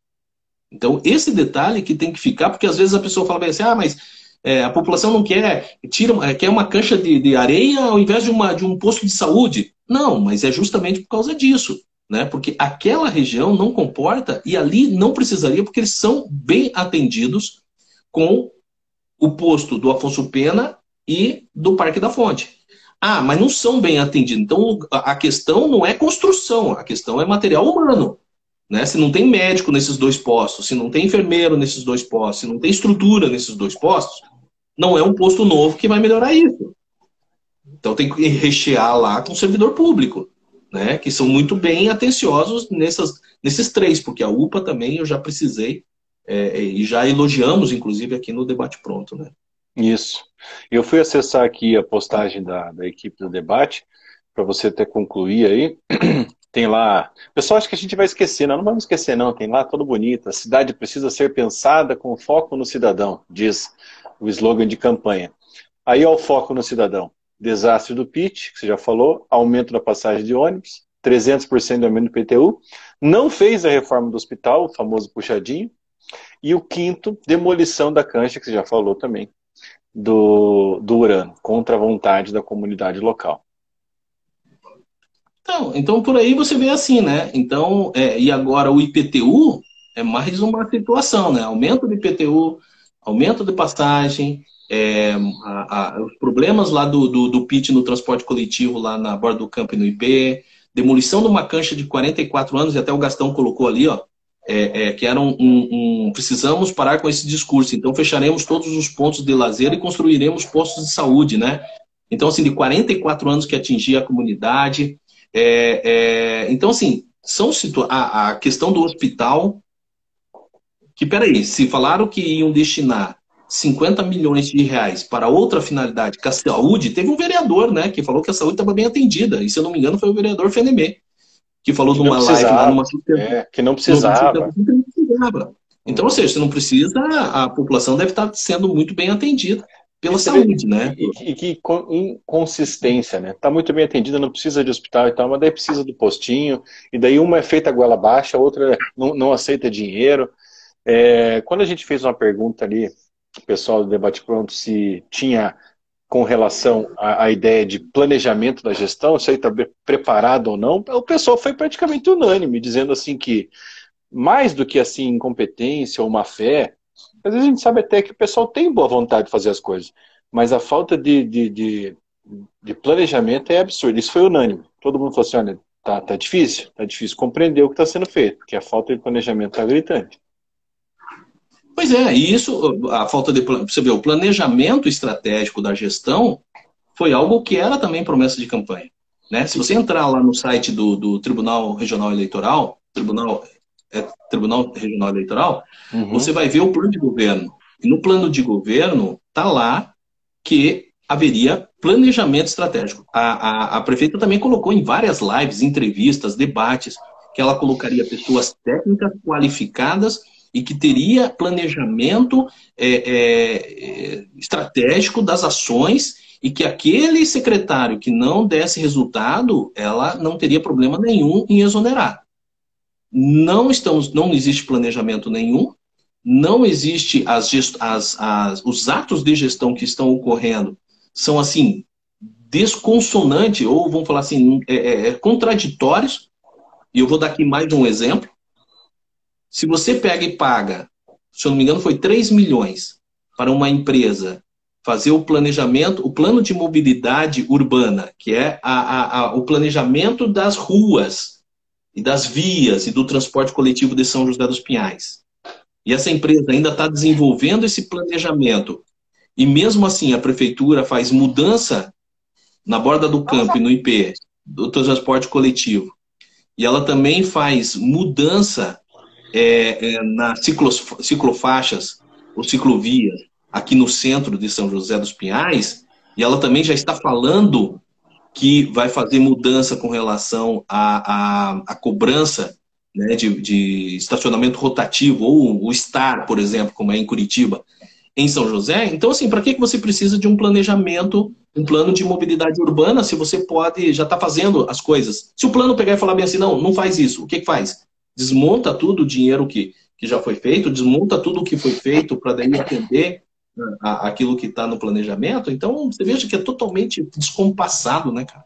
S2: Então, esse detalhe que tem que ficar, porque às vezes a pessoa fala assim, ah, mas é, a população não quer, tira, é, quer uma cancha de, de, areia ao invés de, uma, de um posto de saúde. Não, mas é justamente por causa disso. Né? Porque aquela região não comporta e ali não precisaria, porque eles são bem atendidos com o posto do Afonso Pena e do Parque da Fonte. Ah, mas não são bem atendidos. Então a questão não é construção, a questão é material humano. Né? Se não tem médico nesses dois postos, se não tem enfermeiro nesses dois postos, se não tem estrutura nesses dois postos, não é um posto novo que vai melhorar isso. Então tem que rechear lá com servidor público, né? Que são muito bem atenciosos nessas, nesses três, porque a UPA também eu já precisei é, e já elogiamos, inclusive, aqui no debate pronto, né?
S1: Isso. Eu fui acessar aqui a postagem da, da equipe do debate, para você até concluir aí. Tem lá. Pessoal acha que a gente vai esquecer, não, não vamos esquecer, não. Tem lá todo bonito. A cidade precisa ser pensada com foco no cidadão, diz o slogan de campanha. Aí ao foco no cidadão. Desastre do PIT, que você já falou, aumento da passagem de ônibus, 300% de aumento do PTU, não fez a reforma do hospital, o famoso puxadinho, e o quinto, demolição da cancha, que você já falou também, do, do Urano, contra a vontade da comunidade local.
S2: Então, então por aí você vê assim, né? Então, é, e agora o IPTU é mais uma situação, né? Aumento do IPTU, aumento de passagem, é, a, a, os problemas lá do, do, do PIT no transporte coletivo lá na borda do campo e no IP, demolição de uma cancha de 44 anos, e até o Gastão colocou ali, ó, é, é, que era um, um, um, precisamos parar com esse discurso, então fecharemos todos os pontos de lazer e construiremos postos de saúde, né? Então, assim, de 44 anos que atingia a comunidade. É, é, então, assim, são a, a questão do hospital que, peraí, se falaram que iam destinar 50 milhões de reais para outra finalidade, que a saúde, teve um vereador, né, que falou que a saúde estava bem atendida, e se eu não me engano foi o vereador Fenemê, que falou que numa live lá numa
S1: é, que não precisava. Não precisava.
S2: Então, ou seja, se não precisa, a população deve estar sendo muito bem atendida pela saúde, né?
S1: E, que inconsistência, né? Está muito bem atendida, não precisa de hospital e tal, mas daí precisa do postinho, e daí uma é feita a goela baixa, a outra não, não aceita dinheiro. É, quando a gente fez uma pergunta ali, o pessoal do Debate Pronto, se tinha com relação à, à ideia de planejamento da gestão, se aí está preparado ou não, o pessoal foi praticamente unânime, dizendo assim que mais do que assim incompetência ou má fé, às vezes a gente sabe até que o pessoal tem boa vontade de fazer as coisas, mas a falta de, de, de, de planejamento é absurda. Isso foi unânime. Todo mundo falou assim, olha, tá, tá difícil, tá difícil compreender o que está sendo feito, porque a falta de planejamento está gritante.
S2: Pois é, e isso, a falta de. Você vê, o planejamento estratégico da gestão foi algo que era também promessa de campanha. Né? Se você entrar lá no site do, do Tribunal Regional Eleitoral, Tribunal, é, Tribunal Regional Eleitoral, uhum. você vai ver o plano de governo. E no plano de governo está lá que haveria planejamento estratégico. A, a, a prefeita também colocou em várias lives, entrevistas, debates, que ela colocaria pessoas técnicas qualificadas e que teria planejamento é, é, estratégico das ações e que aquele secretário que não desse resultado, ela não teria problema nenhum em exonerar. Não estamos, não existe planejamento nenhum, não existe as, as, as, os atos de gestão que estão ocorrendo são assim desconsonantes ou vamos falar assim é, é, é contraditórios. E eu vou dar aqui mais um exemplo. Se você pega e paga, se eu não me engano, foi 3 milhões para uma empresa fazer o planejamento, o plano de mobilidade urbana, que é a, a, a, o planejamento das ruas e das vias e do transporte coletivo de São José dos Pinhais. E essa empresa ainda está desenvolvendo esse planejamento. E mesmo assim a prefeitura faz mudança na borda do campo e no IP do transporte coletivo. E ela também faz mudança é, é, ciclos, ciclofaixas ou ciclovias aqui no centro de São José dos Pinhais, e ela também já está falando que vai fazer mudança com relação à cobrança né, de, de, estacionamento rotativo, ou o STAR, por exemplo, como é em Curitiba, em São José. Então, assim, para que você precisa de um planejamento um plano de mobilidade urbana se você pode, já está fazendo as coisas. Se o plano pegar e falar bem assim, não, não faz isso, o que, que faz? Desmonta tudo o dinheiro que, que já foi feito, desmonta tudo o que foi feito para daí atender a, aquilo que está no planejamento. Então, você veja que é totalmente descompassado, né, cara?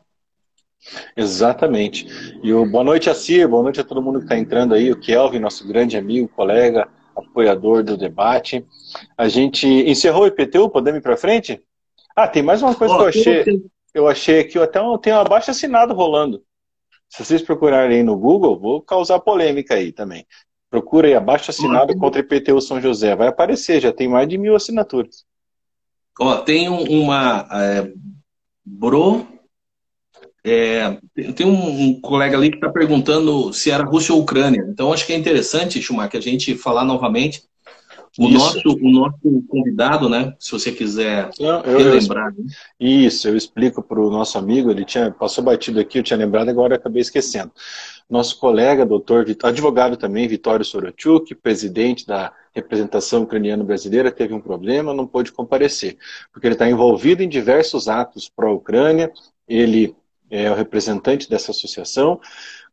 S1: Exatamente. E o boa noite a Cir, boa noite a todo mundo que está entrando aí, o Kelvin, nosso grande amigo, colega, apoiador do debate. A gente encerrou o IPTU, podemos ir para frente? Ah, tem mais uma coisa oh, que eu achei. Eu achei aqui, até um, tem um abaixo assinado rolando. Se vocês procurarem aí no Google, vou causar polêmica aí também. Procura aí abaixo assinado contra IPTU São José. Vai aparecer, já tem mais de mil assinaturas.
S2: Ó, tem uma. É, bro. É, tem um, um, colega ali que está perguntando se era Rússia ou Ucrânia. Então acho que é interessante, Schumacher, a gente falar novamente o nosso, o nosso convidado, né? Se você quiser Não, eu, relembrar.
S1: Eu, né? isso, eu explico para o nosso amigo, ele tinha, passou batido aqui, eu tinha lembrado, agora acabei esquecendo. Nosso colega, doutor, advogado também, Vitório Sorochuk, presidente da representação ucraniana brasileira, teve um problema, não pôde comparecer, porque ele está envolvido em diversos atos pró-Ucrânia, ele é o representante dessa associação,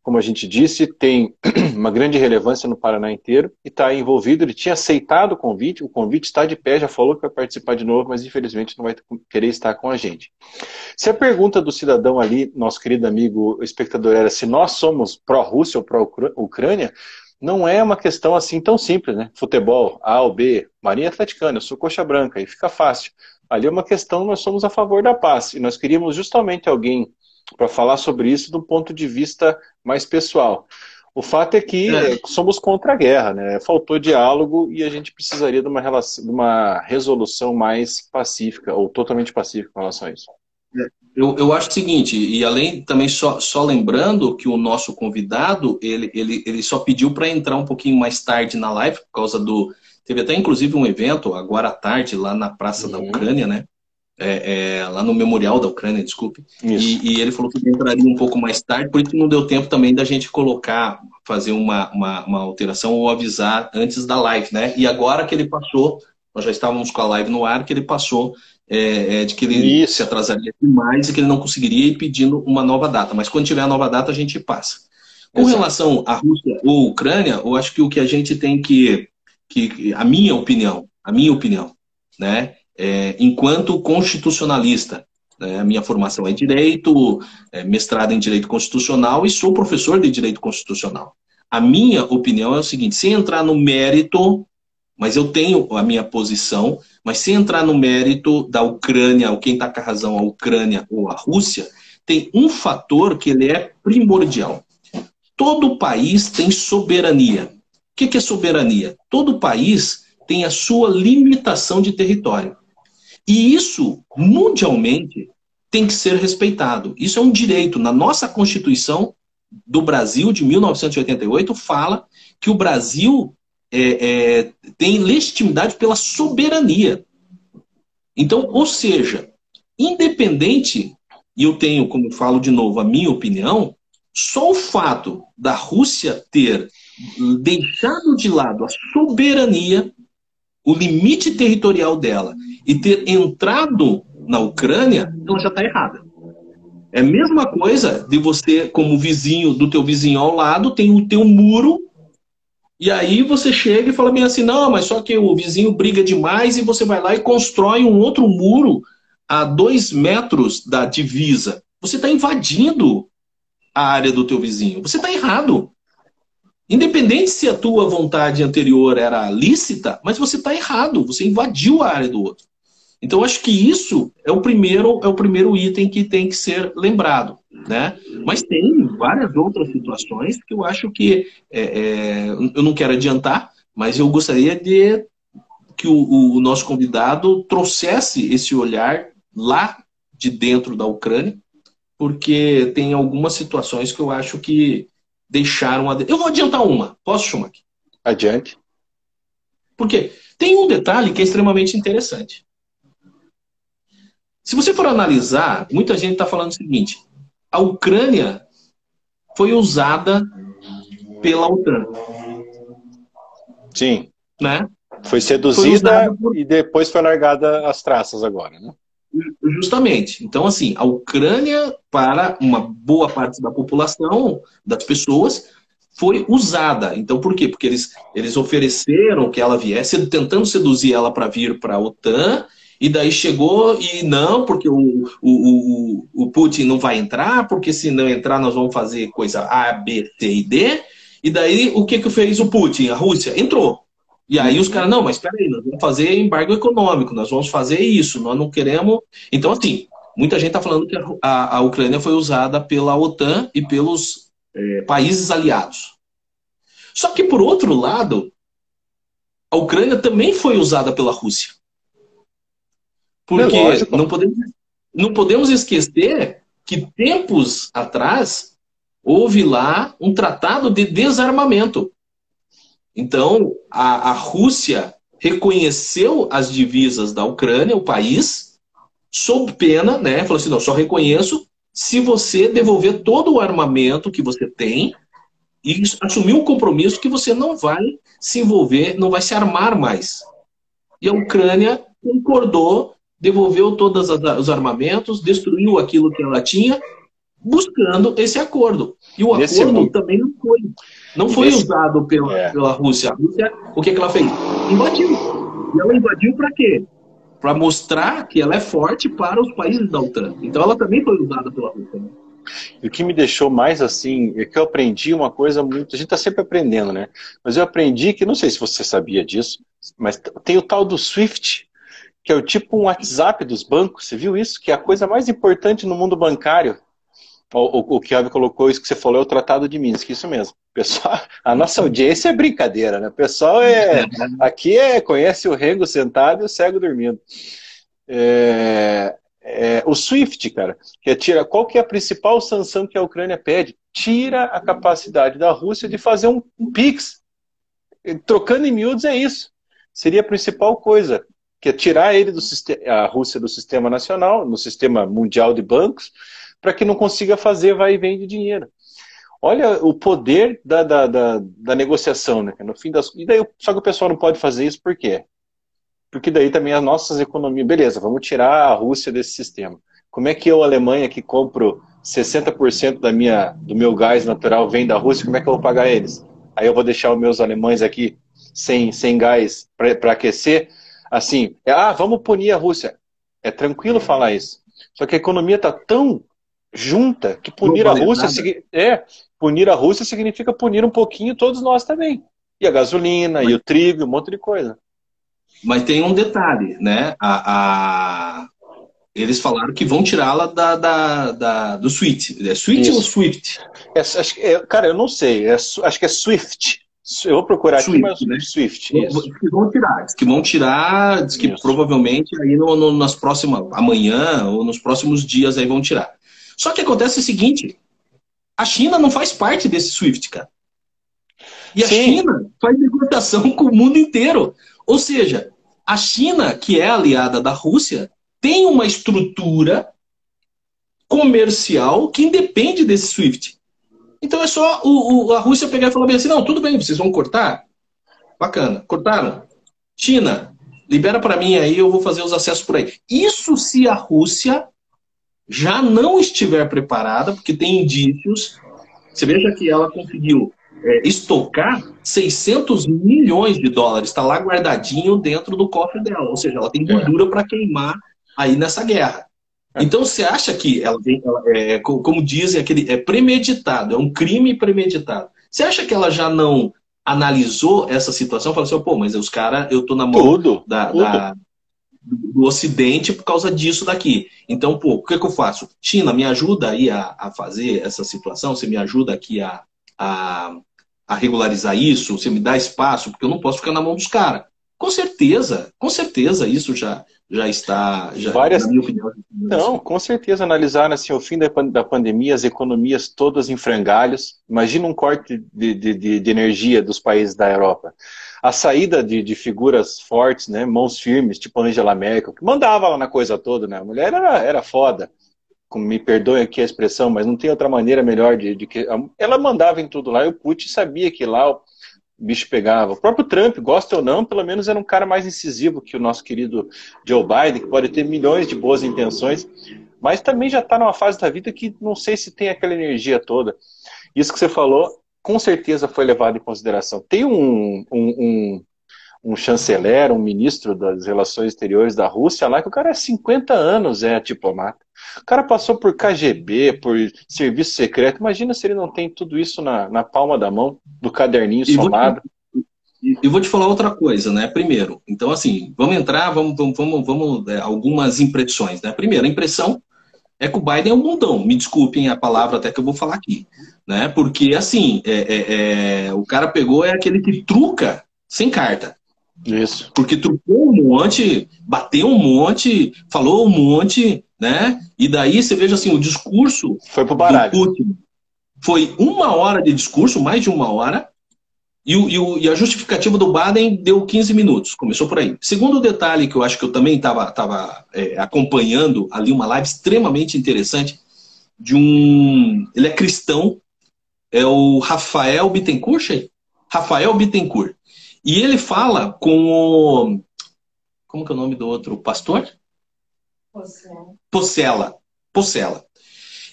S1: como a gente disse, tem uma grande relevância no Paraná inteiro e está envolvido. Ele tinha aceitado o convite, o convite está de pé, já falou que vai participar de novo, mas infelizmente não vai querer estar com a gente. Se a pergunta do cidadão ali, nosso querido amigo espectador, era se nós somos pró-Rússia ou pró-Ucrânia, não é uma questão assim tão simples, né? Futebol, A ou B, Marinha Atleticana, eu sou coxa branca, aí fica fácil. Ali é uma questão, nós somos a favor da paz, e nós queríamos justamente alguém para falar sobre isso do ponto de vista mais pessoal. O fato é que é. somos contra a guerra, né? Faltou diálogo e a gente precisaria de uma, relação, de uma resolução mais pacífica, ou totalmente pacífica com relação a isso.
S2: É, eu, eu acho o seguinte, e além também só, só lembrando que o nosso convidado, ele, ele, ele só pediu para entrar um pouquinho mais tarde na live, por causa do. Teve até inclusive um evento agora à tarde lá na Praça uhum. da Ucrânia, né? É, é, lá no Memorial da Ucrânia, desculpe. E, e, ele falou que entraria um pouco mais tarde, por isso não deu tempo também da gente colocar, fazer uma, uma, uma, alteração ou avisar antes da live, né? E agora que ele passou, nós já estávamos com a live no ar, que ele passou é, é, de que ele isso. se atrasaria demais e que ele não conseguiria ir pedindo uma nova data. Mas quando tiver a nova data, a gente passa. Com Exato. relação à Rússia ou Ucrânia, eu acho que o que a gente tem que, que a minha opinião, a minha opinião, né, é, enquanto constitucionalista. Né? Minha formação é direito, é, mestrado em direito constitucional e sou professor de direito constitucional. A minha opinião é o seguinte: sem entrar no mérito, mas eu tenho a minha posição, mas sem entrar no mérito da Ucrânia, ou quem está com a razão, a Ucrânia ou a Rússia, tem um fator que ele é primordial. Todo país tem soberania. O que é soberania? Todo país tem a sua limitação de território. E isso, mundialmente, tem que ser respeitado. Isso é um direito. Na nossa Constituição do Brasil, de 1988, fala que o Brasil é, é, tem legitimidade pela soberania. Então, ou seja, independente, e eu tenho, como eu falo de novo, a minha opinião, só o fato da Rússia ter deixado de lado a soberania, o limite territorial dela, e ter entrado na Ucrânia, ela já está errada. É a mesma coisa de você, como vizinho do teu vizinho ao lado, tem o teu muro, e aí você chega e fala bem assim, não, mas só que o vizinho briga demais e você vai lá e constrói um outro muro a dois metros da divisa. Você está invadindo a área do teu vizinho. Você está errado. Independente se a tua vontade anterior era lícita, mas você está errado. Você invadiu a área do outro. Então, acho que isso é o primeiro é o primeiro item que tem que ser lembrado, né? Mas tem várias outras situações que eu acho que é, é, eu não quero adiantar, mas eu gostaria de que o, o nosso convidado trouxesse esse olhar lá de dentro da Ucrânia, porque tem algumas situações que eu acho que deixaram a... Eu vou adiantar uma. Posso, Schumacher?
S1: Adiante.
S2: Por quê? Tem um detalhe que é extremamente interessante. Se você for analisar, muita gente está falando o seguinte: a Ucrânia foi usada pela OTAN.
S1: Sim. Né? Foi seduzida foi por... e depois foi largada as traças agora, né?
S2: Justamente. Então, assim, a Ucrânia, para uma boa parte da população, das pessoas, foi usada. Então, por quê? Porque eles, eles ofereceram que ela viesse, tentando seduzir ela para vir para a OTAN, e daí chegou e não, porque o, o, o, o Putin não vai entrar, porque se não entrar nós vamos fazer coisa A, B, C e D. E daí o que, que fez o Putin? A Rússia entrou. E aí os caras, não, mas espera aí, nós vamos fazer embargo econômico, nós vamos fazer isso, nós não queremos. Então, assim, muita gente está falando que a, a Ucrânia foi usada pela OTAN e pelos é, países aliados. Só que, por outro lado, a Ucrânia também foi usada pela Rússia. Porque é não, podemos, não podemos esquecer que tempos atrás houve lá um tratado de desarmamento. Então, a, a Rússia reconheceu as divisas da Ucrânia, o país, sob pena, né? Falou assim: não, só reconheço se você devolver todo o armamento que você tem e assumir um compromisso que você não vai se envolver, não vai se armar mais. E a Ucrânia concordou, devolveu todos os armamentos, destruiu aquilo que ela tinha, buscando esse acordo. E o Nesse acordo mundo. também não foi, não foi Nesse... usado pela, é. pela Rússia. A Rússia, o que, que ela fez? Invadiu. E ela invadiu para quê? para mostrar que ela é forte para os países da OTAN. Então ela também foi usada pela Rússia. Né?
S1: E o que me deixou mais assim é que eu aprendi uma coisa muito. A gente está sempre aprendendo, né? Mas eu aprendi que, não sei se você sabia disso, mas tem o tal do SWIFT, que é o tipo um WhatsApp dos bancos. Você viu isso? Que é a coisa mais importante no mundo bancário. O, o, o Kiabe colocou isso que você falou, é o Tratado de Minsk, isso mesmo. Pessoal, a nossa audiência é brincadeira, né? O pessoal é. Aqui é conhece o rengo sentado e o cego dormindo. É, é, o SWIFT, cara, que é tira, qual que é a principal sanção que a Ucrânia pede? Tira a capacidade da Rússia de fazer um, um PIX. Trocando em miúdos é isso. Seria a principal coisa, que é tirar ele do a Rússia do sistema nacional, no sistema mundial de bancos, para que não consiga fazer vai e vem de dinheiro. Olha o poder da, da, da, da negociação, né? No fim das, e daí, só que o pessoal não pode fazer isso por quê? Porque daí também as nossas economias, beleza, vamos tirar a Rússia desse sistema. Como é que eu, Alemanha, que compro 60% da minha, do meu gás natural vem da Rússia, como é que eu vou pagar eles? Aí eu vou deixar os meus alemães aqui sem, sem gás para aquecer? Assim, ah, vamos punir a Rússia. É tranquilo falar isso. Só que a economia está tão junta que punir a Rússia é punir a Rússia significa punir um pouquinho todos nós também. E a gasolina Mas... e o trigo um monte de coisa.
S2: Mas tem um detalhe né? A, a... eles falaram que vão tirá-la da, da, da, do Swift. É Swift ou Swift?
S1: É, acho, é, cara eu não sei. É, acho que é Swift eu vou procurar Swift, aqui, mas né? Swift.
S2: Isso. Que vão tirar, diz que vão tirar, diz que isso. provavelmente aí no, no, nas próximas, amanhã ou nos próximos dias aí vão tirar. Só que acontece o seguinte: a China não faz parte desse SWIFT, cara. E a Sim. China faz negociação com o mundo inteiro. Ou seja, a China, que é aliada da Rússia, tem uma estrutura comercial que independe desse SWIFT. Então é só o, o, a Rússia pegar e falar bem assim: não, tudo bem, vocês vão cortar? Bacana. Cortaram? China, libera para mim aí, eu vou fazer os acessos por aí. Isso se a Rússia já não estiver preparada, porque tem indícios. Você veja que ela conseguiu é, estocar 600 milhões de dólares, está lá guardadinho dentro do cofre dela, ou seja, ela tem é. gordura é. para queimar aí nessa guerra. É. Então você acha que ela, ela é, como dizem, aquele, é premeditado, é um crime premeditado. Você acha que ela já não analisou essa situação? Falou assim, pô, mas os caras, eu tô na mão
S1: tudo,
S2: da,
S1: tudo.
S2: da do Ocidente por causa disso daqui. Então, pô, o que, que eu faço? China, me ajuda aí a, a fazer essa situação? Você me ajuda aqui a, a, a regularizar isso? Você me dá espaço? Porque eu não posso ficar na mão dos caras. Com certeza, com certeza isso já, já está, já,
S1: Várias... na minha opinião. Não, com certeza analisar assim, o fim da, da pandemia, as economias todas em frangalhos. Imagina um corte de, de, de energia dos países da Europa a saída de, de, figuras fortes, né, mãos firmes, tipo Angela Merkel, que mandava lá na coisa toda, né? A mulher era, era foda. Me perdoe aqui a expressão, mas não tem outra maneira melhor de, de que. Ela mandava em tudo lá e o Putin sabia que lá bicho pegava. O próprio Trump, gosta ou não, pelo menos era um cara mais incisivo que o nosso querido Joe Biden, que pode ter milhões de boas intenções, mas também já está numa fase da vida que não sei se tem aquela energia toda. Isso que você falou, com certeza foi levado em consideração. Tem um, um, um, um chanceler, um ministro das relações exteriores da Rússia lá, que o cara é 50 anos é diplomata. O cara passou por KGB, por serviço secreto. Imagina se ele não tem tudo isso na, na palma da mão, do caderninho e somado.
S2: Eu vou te falar outra coisa, né? Primeiro, então assim, vamos entrar, vamos, vamos, vamos, é, algumas impressões, né? Primeiro, a impressão é que o Biden é um bundão. Me desculpem a palavra até que eu vou falar aqui, né? Porque assim, é, é, é, o cara pegou é aquele que truca sem carta.
S1: Isso.
S2: Porque trucou um monte, bateu um monte, falou um monte, né? E daí você veja assim, o discurso
S1: foi pro baralho. do
S2: Putin foi uma hora de discurso, mais de uma hora, e, o, e, a justificativa do Baden deu 15 minutos, começou por aí. Segundo detalhe que eu acho que eu também estava tava, é, acompanhando ali uma live extremamente interessante de um. Ele é cristão, é o Rafael Bittencourt, Rafael Bittencourt. E ele fala com o. Como que é o nome do outro pastor? Pocela. Pocela.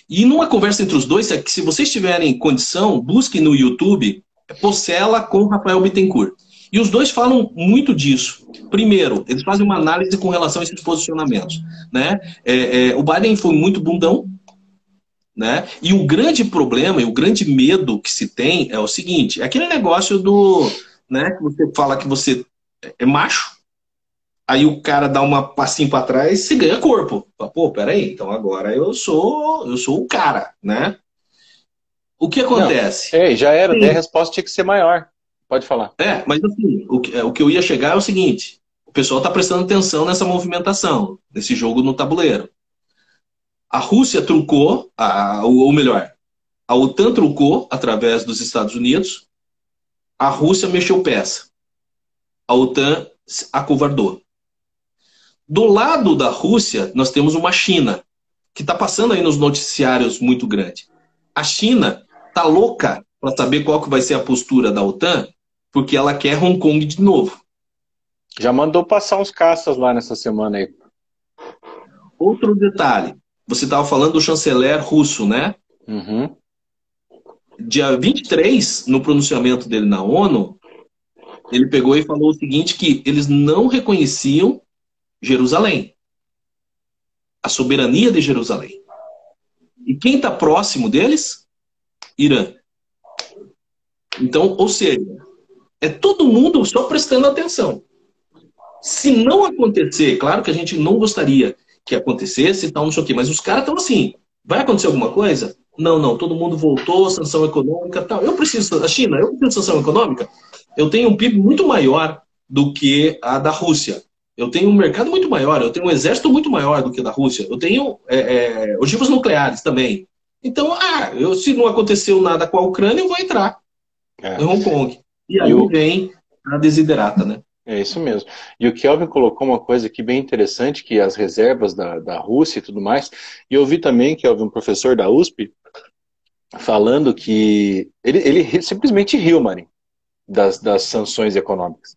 S2: E numa conversa entre os dois, é se vocês tiverem condição, busquem no YouTube Pocela com Rafael Bittencourt. E os dois falam muito disso. Primeiro, eles fazem uma análise com relação a esses posicionamentos. Né? É, é, o Biden foi muito bundão, né? E o grande problema e o grande medo que se tem é o seguinte: é aquele negócio do. Né, que você fala que você é macho, Aí o cara dá uma passinho para trás e ganha corpo. Pô, peraí, então agora eu sou eu sou o cara, né? O que acontece?
S1: Não, é, já era, a resposta tinha que ser maior. Pode falar.
S2: É, mas assim, o que, o que eu ia chegar é o seguinte: o pessoal está prestando atenção nessa movimentação, nesse jogo no tabuleiro. A Rússia trucou, a, ou melhor, a OTAN trucou através dos Estados Unidos, a Rússia mexeu peça. A OTAN acovardou. Do lado da Rússia, nós temos uma China, que está passando aí nos noticiários muito grande. A China está louca para saber qual que vai ser a postura da OTAN, porque ela quer Hong Kong de novo.
S1: Já mandou passar uns caças lá nessa semana aí.
S2: Outro detalhe, você estava falando do chanceler russo, né?
S1: Uhum.
S2: Dia 23, no pronunciamento dele na ONU, ele pegou e falou o seguinte, que eles não reconheciam Jerusalém. A soberania de Jerusalém. E quem está próximo deles? Irã. Então, ou seja, é todo mundo só prestando atenção. Se não acontecer, claro que a gente não gostaria que acontecesse e tal, não sei o quê, mas os caras estão assim, vai acontecer alguma coisa? Não, não, todo mundo voltou, sanção econômica tal. Eu preciso, a China, eu preciso de sanção econômica. Eu tenho um PIB muito maior do que a da Rússia. Eu tenho um mercado muito maior, eu tenho um exército muito maior do que o da Rússia, eu tenho é, é, ogivas nucleares também. Então, ah, eu, se não aconteceu nada com a Ucrânia, eu vou entrar é. em Hong Kong. E aí e vem a desiderata, né?
S1: É isso mesmo. E o Kelvin colocou uma coisa aqui bem interessante, que as reservas da, da Rússia e tudo mais. E eu vi também, que um professor da USP, falando que ele, ele simplesmente riu, Mari, das, das sanções econômicas.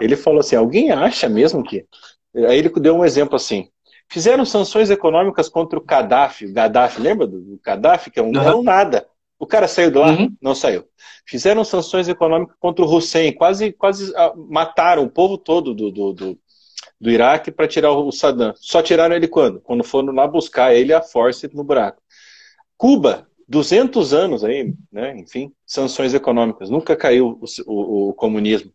S1: Ele falou assim: alguém acha mesmo que. Aí ele deu um exemplo assim. Fizeram sanções econômicas contra o Gaddafi. O Gaddafi, lembra do Gaddafi? Que é um uhum. não nada. O cara saiu de lá? Uhum. Não saiu. Fizeram sanções econômicas contra o Hussein. Quase, quase ah, mataram o povo todo do, do, do, do Iraque para tirar o Saddam. Só tiraram ele quando? Quando foram lá buscar ele a força no buraco. Cuba, 200 anos aí, né? enfim, sanções econômicas. Nunca caiu o, o, o comunismo.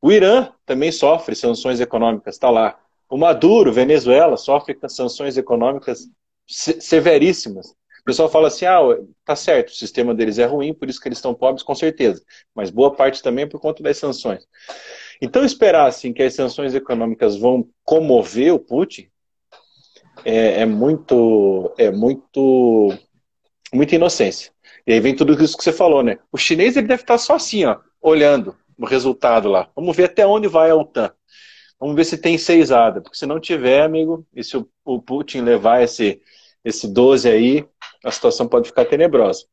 S1: O Irã também sofre sanções econômicas, está lá. O Maduro, Venezuela, sofre sanções econômicas severíssimas. O pessoal fala assim, ah, tá certo, o sistema deles é ruim, por isso que eles estão pobres, com certeza. Mas boa parte também é por conta das sanções. Então, esperar assim, que as sanções econômicas vão comover o Putin é, é muito, é muito, muita inocência. E aí vem tudo isso que você falou, né? O chinês ele deve estar só assim, ó, olhando o resultado lá. Vamos ver até onde vai a OTAN. Vamos ver se tem seisada. Porque se não tiver, amigo, e se o, Putin levar esse, esse 12 aí, a situação pode ficar tenebrosa.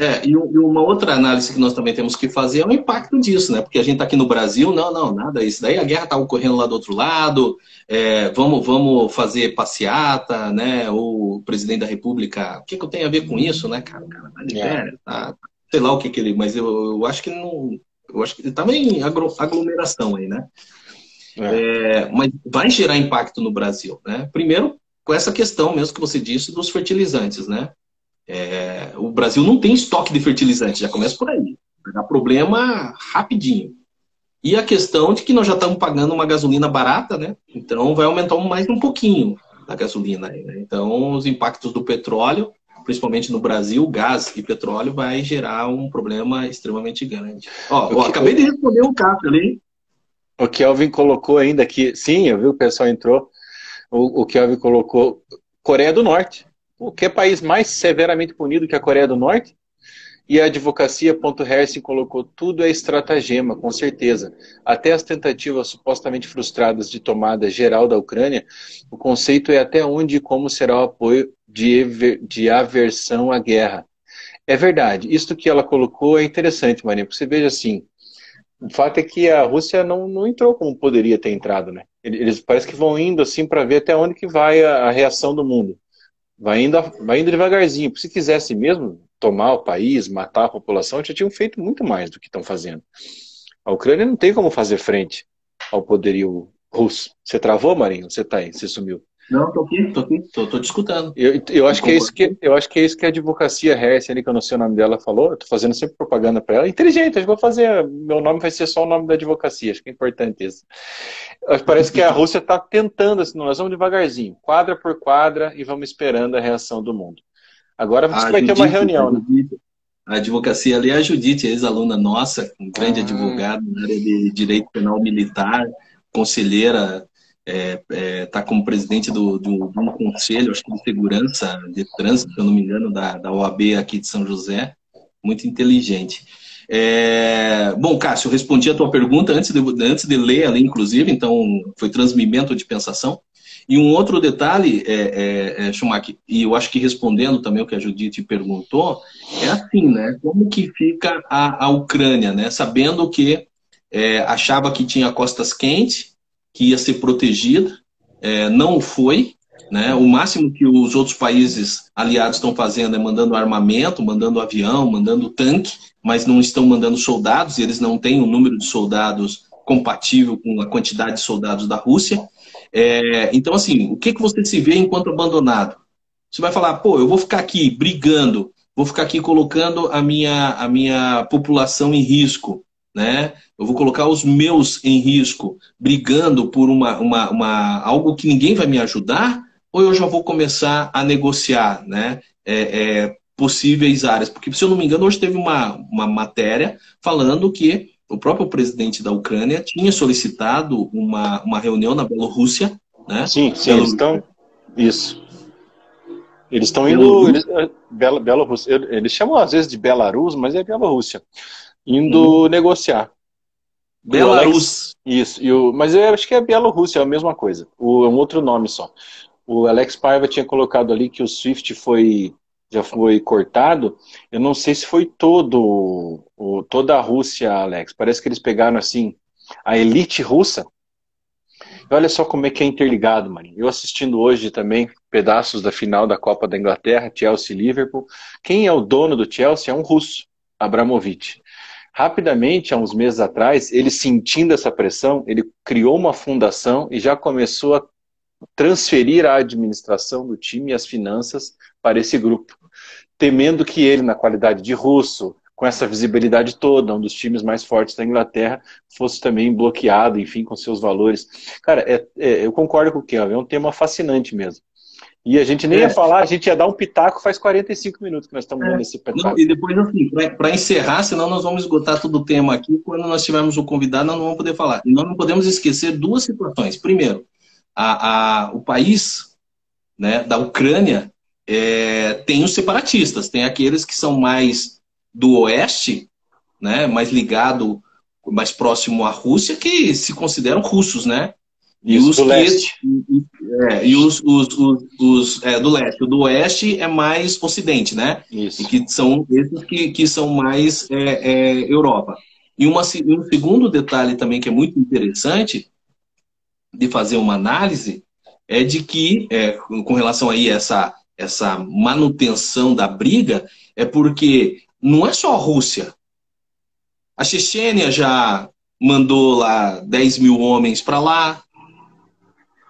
S2: É, e uma outra análise que nós também temos que fazer é o impacto disso, né? Porque a gente está aqui no Brasil, não, não, nada isso. Daí a guerra está ocorrendo lá do outro lado, é, vamos, vamos fazer passeata, né? O presidente da República, o que, que eu tenho a ver com isso, né, cara? O cara tá de é. férias, tá, sei lá o que, que ele. Mas eu, eu acho que não. Eu acho que ele estava em aglomeração aí, né? É. É, mas vai gerar impacto no Brasil, né? Primeiro, com essa questão mesmo que você disse dos fertilizantes, né? É, o Brasil não tem estoque de fertilizante, já começa por aí. Vai dar problema rapidinho. E a questão de que nós já estamos pagando uma gasolina barata, né? Então vai aumentar mais um pouquinho a gasolina. Né? Então os impactos do petróleo, principalmente no Brasil, gás e petróleo, vai gerar um problema extremamente grande. Ó, ó acabei de responder um caso ali.
S1: O Kelvin colocou ainda aqui, sim, eu vi o pessoal entrou. O, o Kelvin colocou Coreia do Norte. O que é país mais severamente punido que a Coreia do Norte? E a advocacia.hersen colocou tudo é estratagema, com certeza. Até as tentativas supostamente frustradas de tomada geral da Ucrânia, o conceito é até onde e como será o apoio de, de aversão à guerra. É verdade. Isto que ela colocou é interessante, Maria, porque você veja assim, o fato é que a Rússia não, não entrou como poderia ter entrado, né? Eles parece que vão indo assim para ver até onde que vai a, a reação do mundo. Vai indo, vai indo devagarzinho. Se quisesse mesmo tomar o país, matar a população, já tinham feito muito mais do que estão fazendo. A Ucrânia não tem como fazer frente ao poderio russo. Você travou, Marinho? Você tá aí? Você sumiu?
S2: Não, tô aqui, tô aqui, tô, tô te escutando.
S1: Eu, eu, acho que é isso que, eu acho que é isso que a advocacia Hersen, ali, que eu não sei o nome dela, falou. Eu tô fazendo sempre propaganda para ela. Inteligente, acho que vou fazer. Meu nome vai ser só o nome da advocacia, acho que é importante isso. Parece que a Rússia está tentando, assim, nós vamos devagarzinho, quadra por quadra, e vamos esperando a reação do mundo. Agora você vai ter uma reunião, né?
S2: A advocacia ali é a Judite, ex-aluna nossa, um grande ah. advogado na área de direito penal militar, conselheira está é, é, tá como presidente do, do, conselho, acho que de segurança de trânsito, se eu não me engano, da, da OAB aqui de São José, muito inteligente. É, bom, Cássio, respondi a tua pergunta antes de, antes de ler ali, inclusive, então foi transmimento de pensação. E um outro detalhe, é, é, é, Schumacher, e eu acho que respondendo também o que a Judite perguntou, é assim, né? Como que fica a, a Ucrânia, né? Sabendo que é, achava que tinha costas quentes, que ia ser protegida, é, não foi. Né? O máximo que os outros países aliados estão fazendo é mandando armamento, mandando avião, mandando tanque, mas não estão mandando soldados, e eles não têm o um número de soldados compatível com a quantidade de soldados da Rússia. É, então, assim, o que, que você se vê enquanto abandonado? Você vai falar, pô, eu vou ficar aqui brigando, vou ficar aqui colocando a minha, a minha população em risco, né? Eu vou colocar os meus em risco, brigando por uma, uma, uma algo que ninguém vai me ajudar, ou eu já vou começar a negociar, né? É, é, possíveis áreas. Porque, se eu não me engano, hoje teve uma, uma matéria falando que o próprio presidente da Ucrânia tinha solicitado uma, uma reunião na Bielorrússia, né?
S1: Sim, sim, eles estão. Isso. Eles estão indo. Eles, eh, Bela, Bielorrússia. Eles chamam às vezes de Belarus, mas é Bielorrússia indo hum. negociar.
S2: Belarus.
S1: isso, e o, mas eu acho que é Bielorrússia, é a mesma coisa. O, é um outro nome só. O Alex Paiva tinha colocado ali que o Swift foi já foi cortado. Eu não sei se foi todo o, toda a Rússia, Alex. Parece que eles pegaram assim a elite russa. E olha só como é que é interligado, Marinho. Eu assistindo hoje também pedaços da final da Copa da Inglaterra, Chelsea e Liverpool. Quem é o dono do Chelsea é um russo, Abramovich. Rapidamente, há uns meses atrás, ele sentindo essa pressão, ele criou uma fundação e já começou a transferir a administração do time e as finanças para esse grupo, temendo que ele, na qualidade de russo, com essa visibilidade toda, um dos times mais fortes da Inglaterra, fosse também bloqueado, enfim, com seus valores. Cara, é, é, eu concordo com o Kelvin, é um tema fascinante mesmo. E a gente nem é. ia falar, a gente ia dar um pitaco faz 45 minutos que nós estamos é. dando esse pitaco. Não,
S2: e depois, assim, para encerrar, senão nós vamos esgotar todo o tema aqui. Quando nós tivermos o convidado, nós não vamos poder falar. E nós não podemos esquecer duas situações. Primeiro, a, a, o país né, da Ucrânia é, tem os separatistas, tem aqueles que são mais do oeste, né, mais ligado, mais próximo à Rússia, que se consideram russos, né? E os do leste. É, e os, os, os, os é, do leste. O do oeste é mais ocidente, né? Isso. E que são esses que, que são mais é, é, Europa. E uma, um segundo detalhe também que é muito interessante de fazer uma análise é de que, é, com relação aí a essa, essa manutenção da briga, é porque não é só a Rússia. A Chechênia já mandou lá 10 mil homens para lá.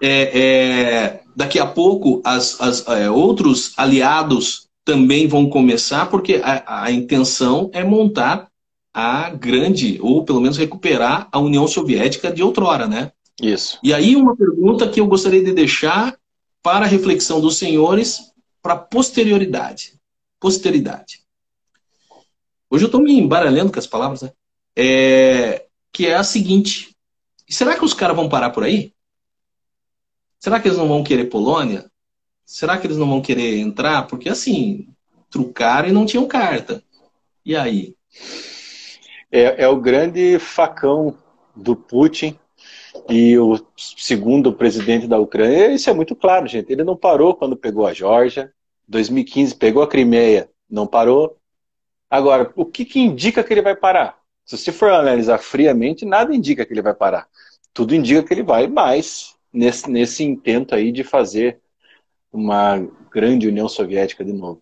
S2: É, é, daqui a pouco, as, as é, outros aliados também vão começar, porque a, a intenção é montar a grande, ou pelo menos recuperar a União Soviética de outrora, né?
S1: Isso.
S2: E aí uma pergunta que eu gostaria de deixar para a reflexão dos senhores para posterioridade. Posteridade. Hoje eu estou me embaralhando com as palavras, né? É, que é a seguinte: será que os caras vão parar por aí? Será que eles não vão querer Polônia? Será que eles não vão querer entrar? Porque assim, trucaram e não tinham carta. E aí?
S1: É, é o grande facão do Putin e o segundo presidente da Ucrânia. Isso é muito claro, gente. Ele não parou quando pegou a Geórgia. 2015 pegou a Crimeia, não parou. Agora, o que, que indica que ele vai parar? Se você for analisar friamente, nada indica que ele vai parar. Tudo indica que ele vai mais nesse, nesse intento aí de fazer uma grande União Soviética de novo.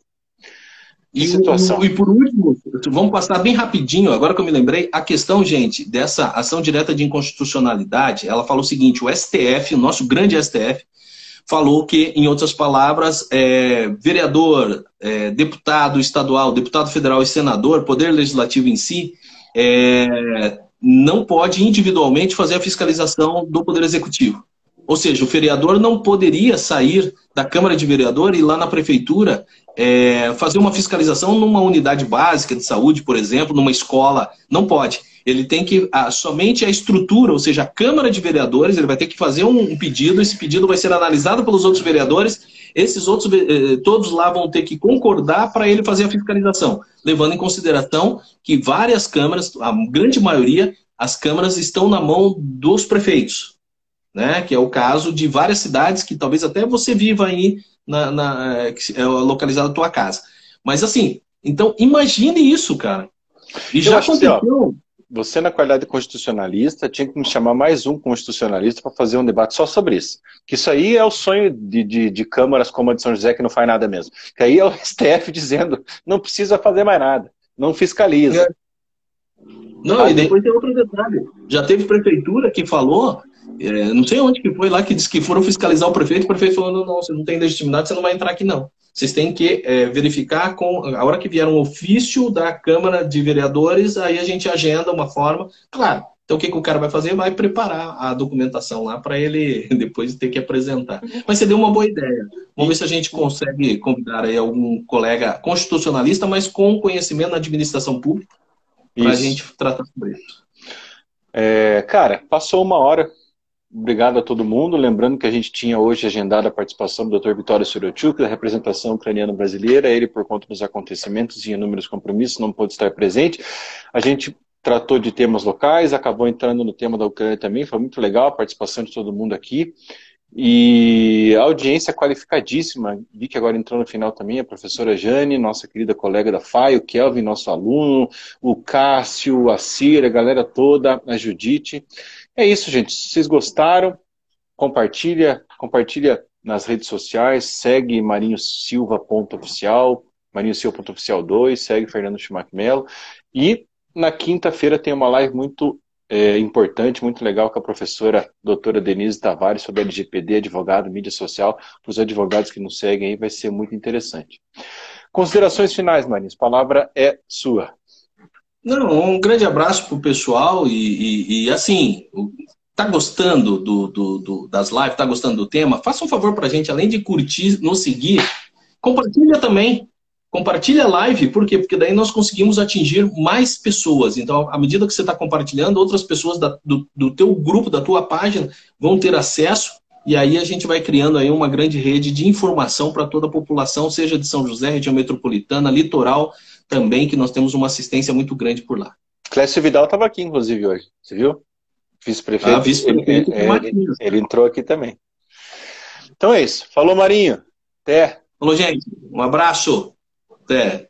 S2: E, situação. e por último, vamos passar bem rapidinho, agora que eu me lembrei, a questão, gente, dessa ação direta de inconstitucionalidade, ela falou o seguinte, o STF, o nosso grande STF, falou que, em outras palavras, é, vereador, é, deputado estadual, deputado federal e senador, poder legislativo em si, é, não pode individualmente fazer a fiscalização do Poder Executivo. Ou seja, o vereador não poderia sair da Câmara de Vereador e ir lá na Prefeitura é, fazer uma fiscalização numa unidade básica de saúde, por exemplo, numa escola. Não pode. Ele tem que. A, somente a estrutura, ou seja, a Câmara de Vereadores, ele vai ter que fazer um, um pedido, esse pedido vai ser analisado pelos outros vereadores esses outros, eh, todos lá vão ter que concordar para ele fazer a fiscalização, levando em consideração que várias câmaras, a grande maioria, as câmaras estão na mão dos prefeitos, né? Que é o caso de várias cidades que talvez até você viva aí na, na é localizada a tua casa. Mas assim, então imagine isso, cara.
S1: E já aconteceu. Assim, você, na qualidade de constitucionalista, tinha que me chamar mais um constitucionalista para fazer um debate só sobre isso. Que isso aí é o sonho de, de, de, câmaras como a de São José, que não faz nada mesmo. Que aí é o STF dizendo, não precisa fazer mais nada, não fiscaliza. É.
S2: Não, aí... e depois tem outro detalhe. Já teve prefeitura que falou, é, não sei onde que foi lá, que disse que foram fiscalizar o prefeito, o prefeito falou, não, não, você não tem legitimidade, você não vai entrar aqui não. Vocês têm que é, verificar com a hora que vier um ofício da Câmara de Vereadores, aí a gente agenda uma forma. Claro. Então o que, que o cara vai fazer? Vai preparar a documentação lá para ele depois ter que apresentar. Mas você deu uma boa ideia. Vamos ver se a gente consegue convidar aí algum colega constitucionalista, mas com conhecimento na administração pública, para a gente tratar sobre isso.
S1: É, cara, passou uma hora. Obrigado a todo mundo. Lembrando que a gente tinha hoje agendada a participação do Dr. Vitório Sorochuk, da representação ucraniana brasileira. Ele, por conta dos acontecimentos e inúmeros compromissos, não pôde estar presente. A gente tratou de temas locais, acabou entrando no tema da Ucrânia também. Foi muito legal a participação de todo mundo aqui. E a audiência qualificadíssima, vi que agora entrou no final também a professora Jane, nossa querida colega da FAI, o Kelvin, nosso aluno, o Cássio, a Cira, a galera toda, a Judite. É isso, gente. Se vocês gostaram, compartilha, compartilha nas redes sociais, segue Marinho Silva.oficial, Marinho Silva.oficial 2, segue Fernando Schumacher Mello. E na quinta-feira tem uma live muito é, importante, muito legal com a professora doutora Denise Tavares sobre LGPD, advogado, mídia social. Para os advogados que nos seguem aí, vai ser muito interessante. Considerações finais, Marinho. A palavra é sua.
S2: Não, um grande abraço para o pessoal e, e, e, assim, tá gostando do, do, do, das lives, tá gostando do tema? Faça um favor para a gente, além de curtir, nos seguir, compartilha também. Compartilha a live, por quê? Porque daí nós conseguimos atingir mais pessoas. Então, à medida que você está compartilhando, outras pessoas da, do, do teu grupo, da tua página, vão ter acesso e aí a gente vai criando aí uma grande rede de informação para toda a população, seja de São José, região metropolitana, litoral, também, que nós temos uma assistência muito grande por lá.
S1: Clécio Vidal estava aqui, inclusive, hoje. Você viu? Vice-prefeito. Ah, vice-prefeito ele, ele, ele entrou aqui também. Então é isso. Falou, Marinho. Até.
S2: Falou, gente. Um abraço. Até.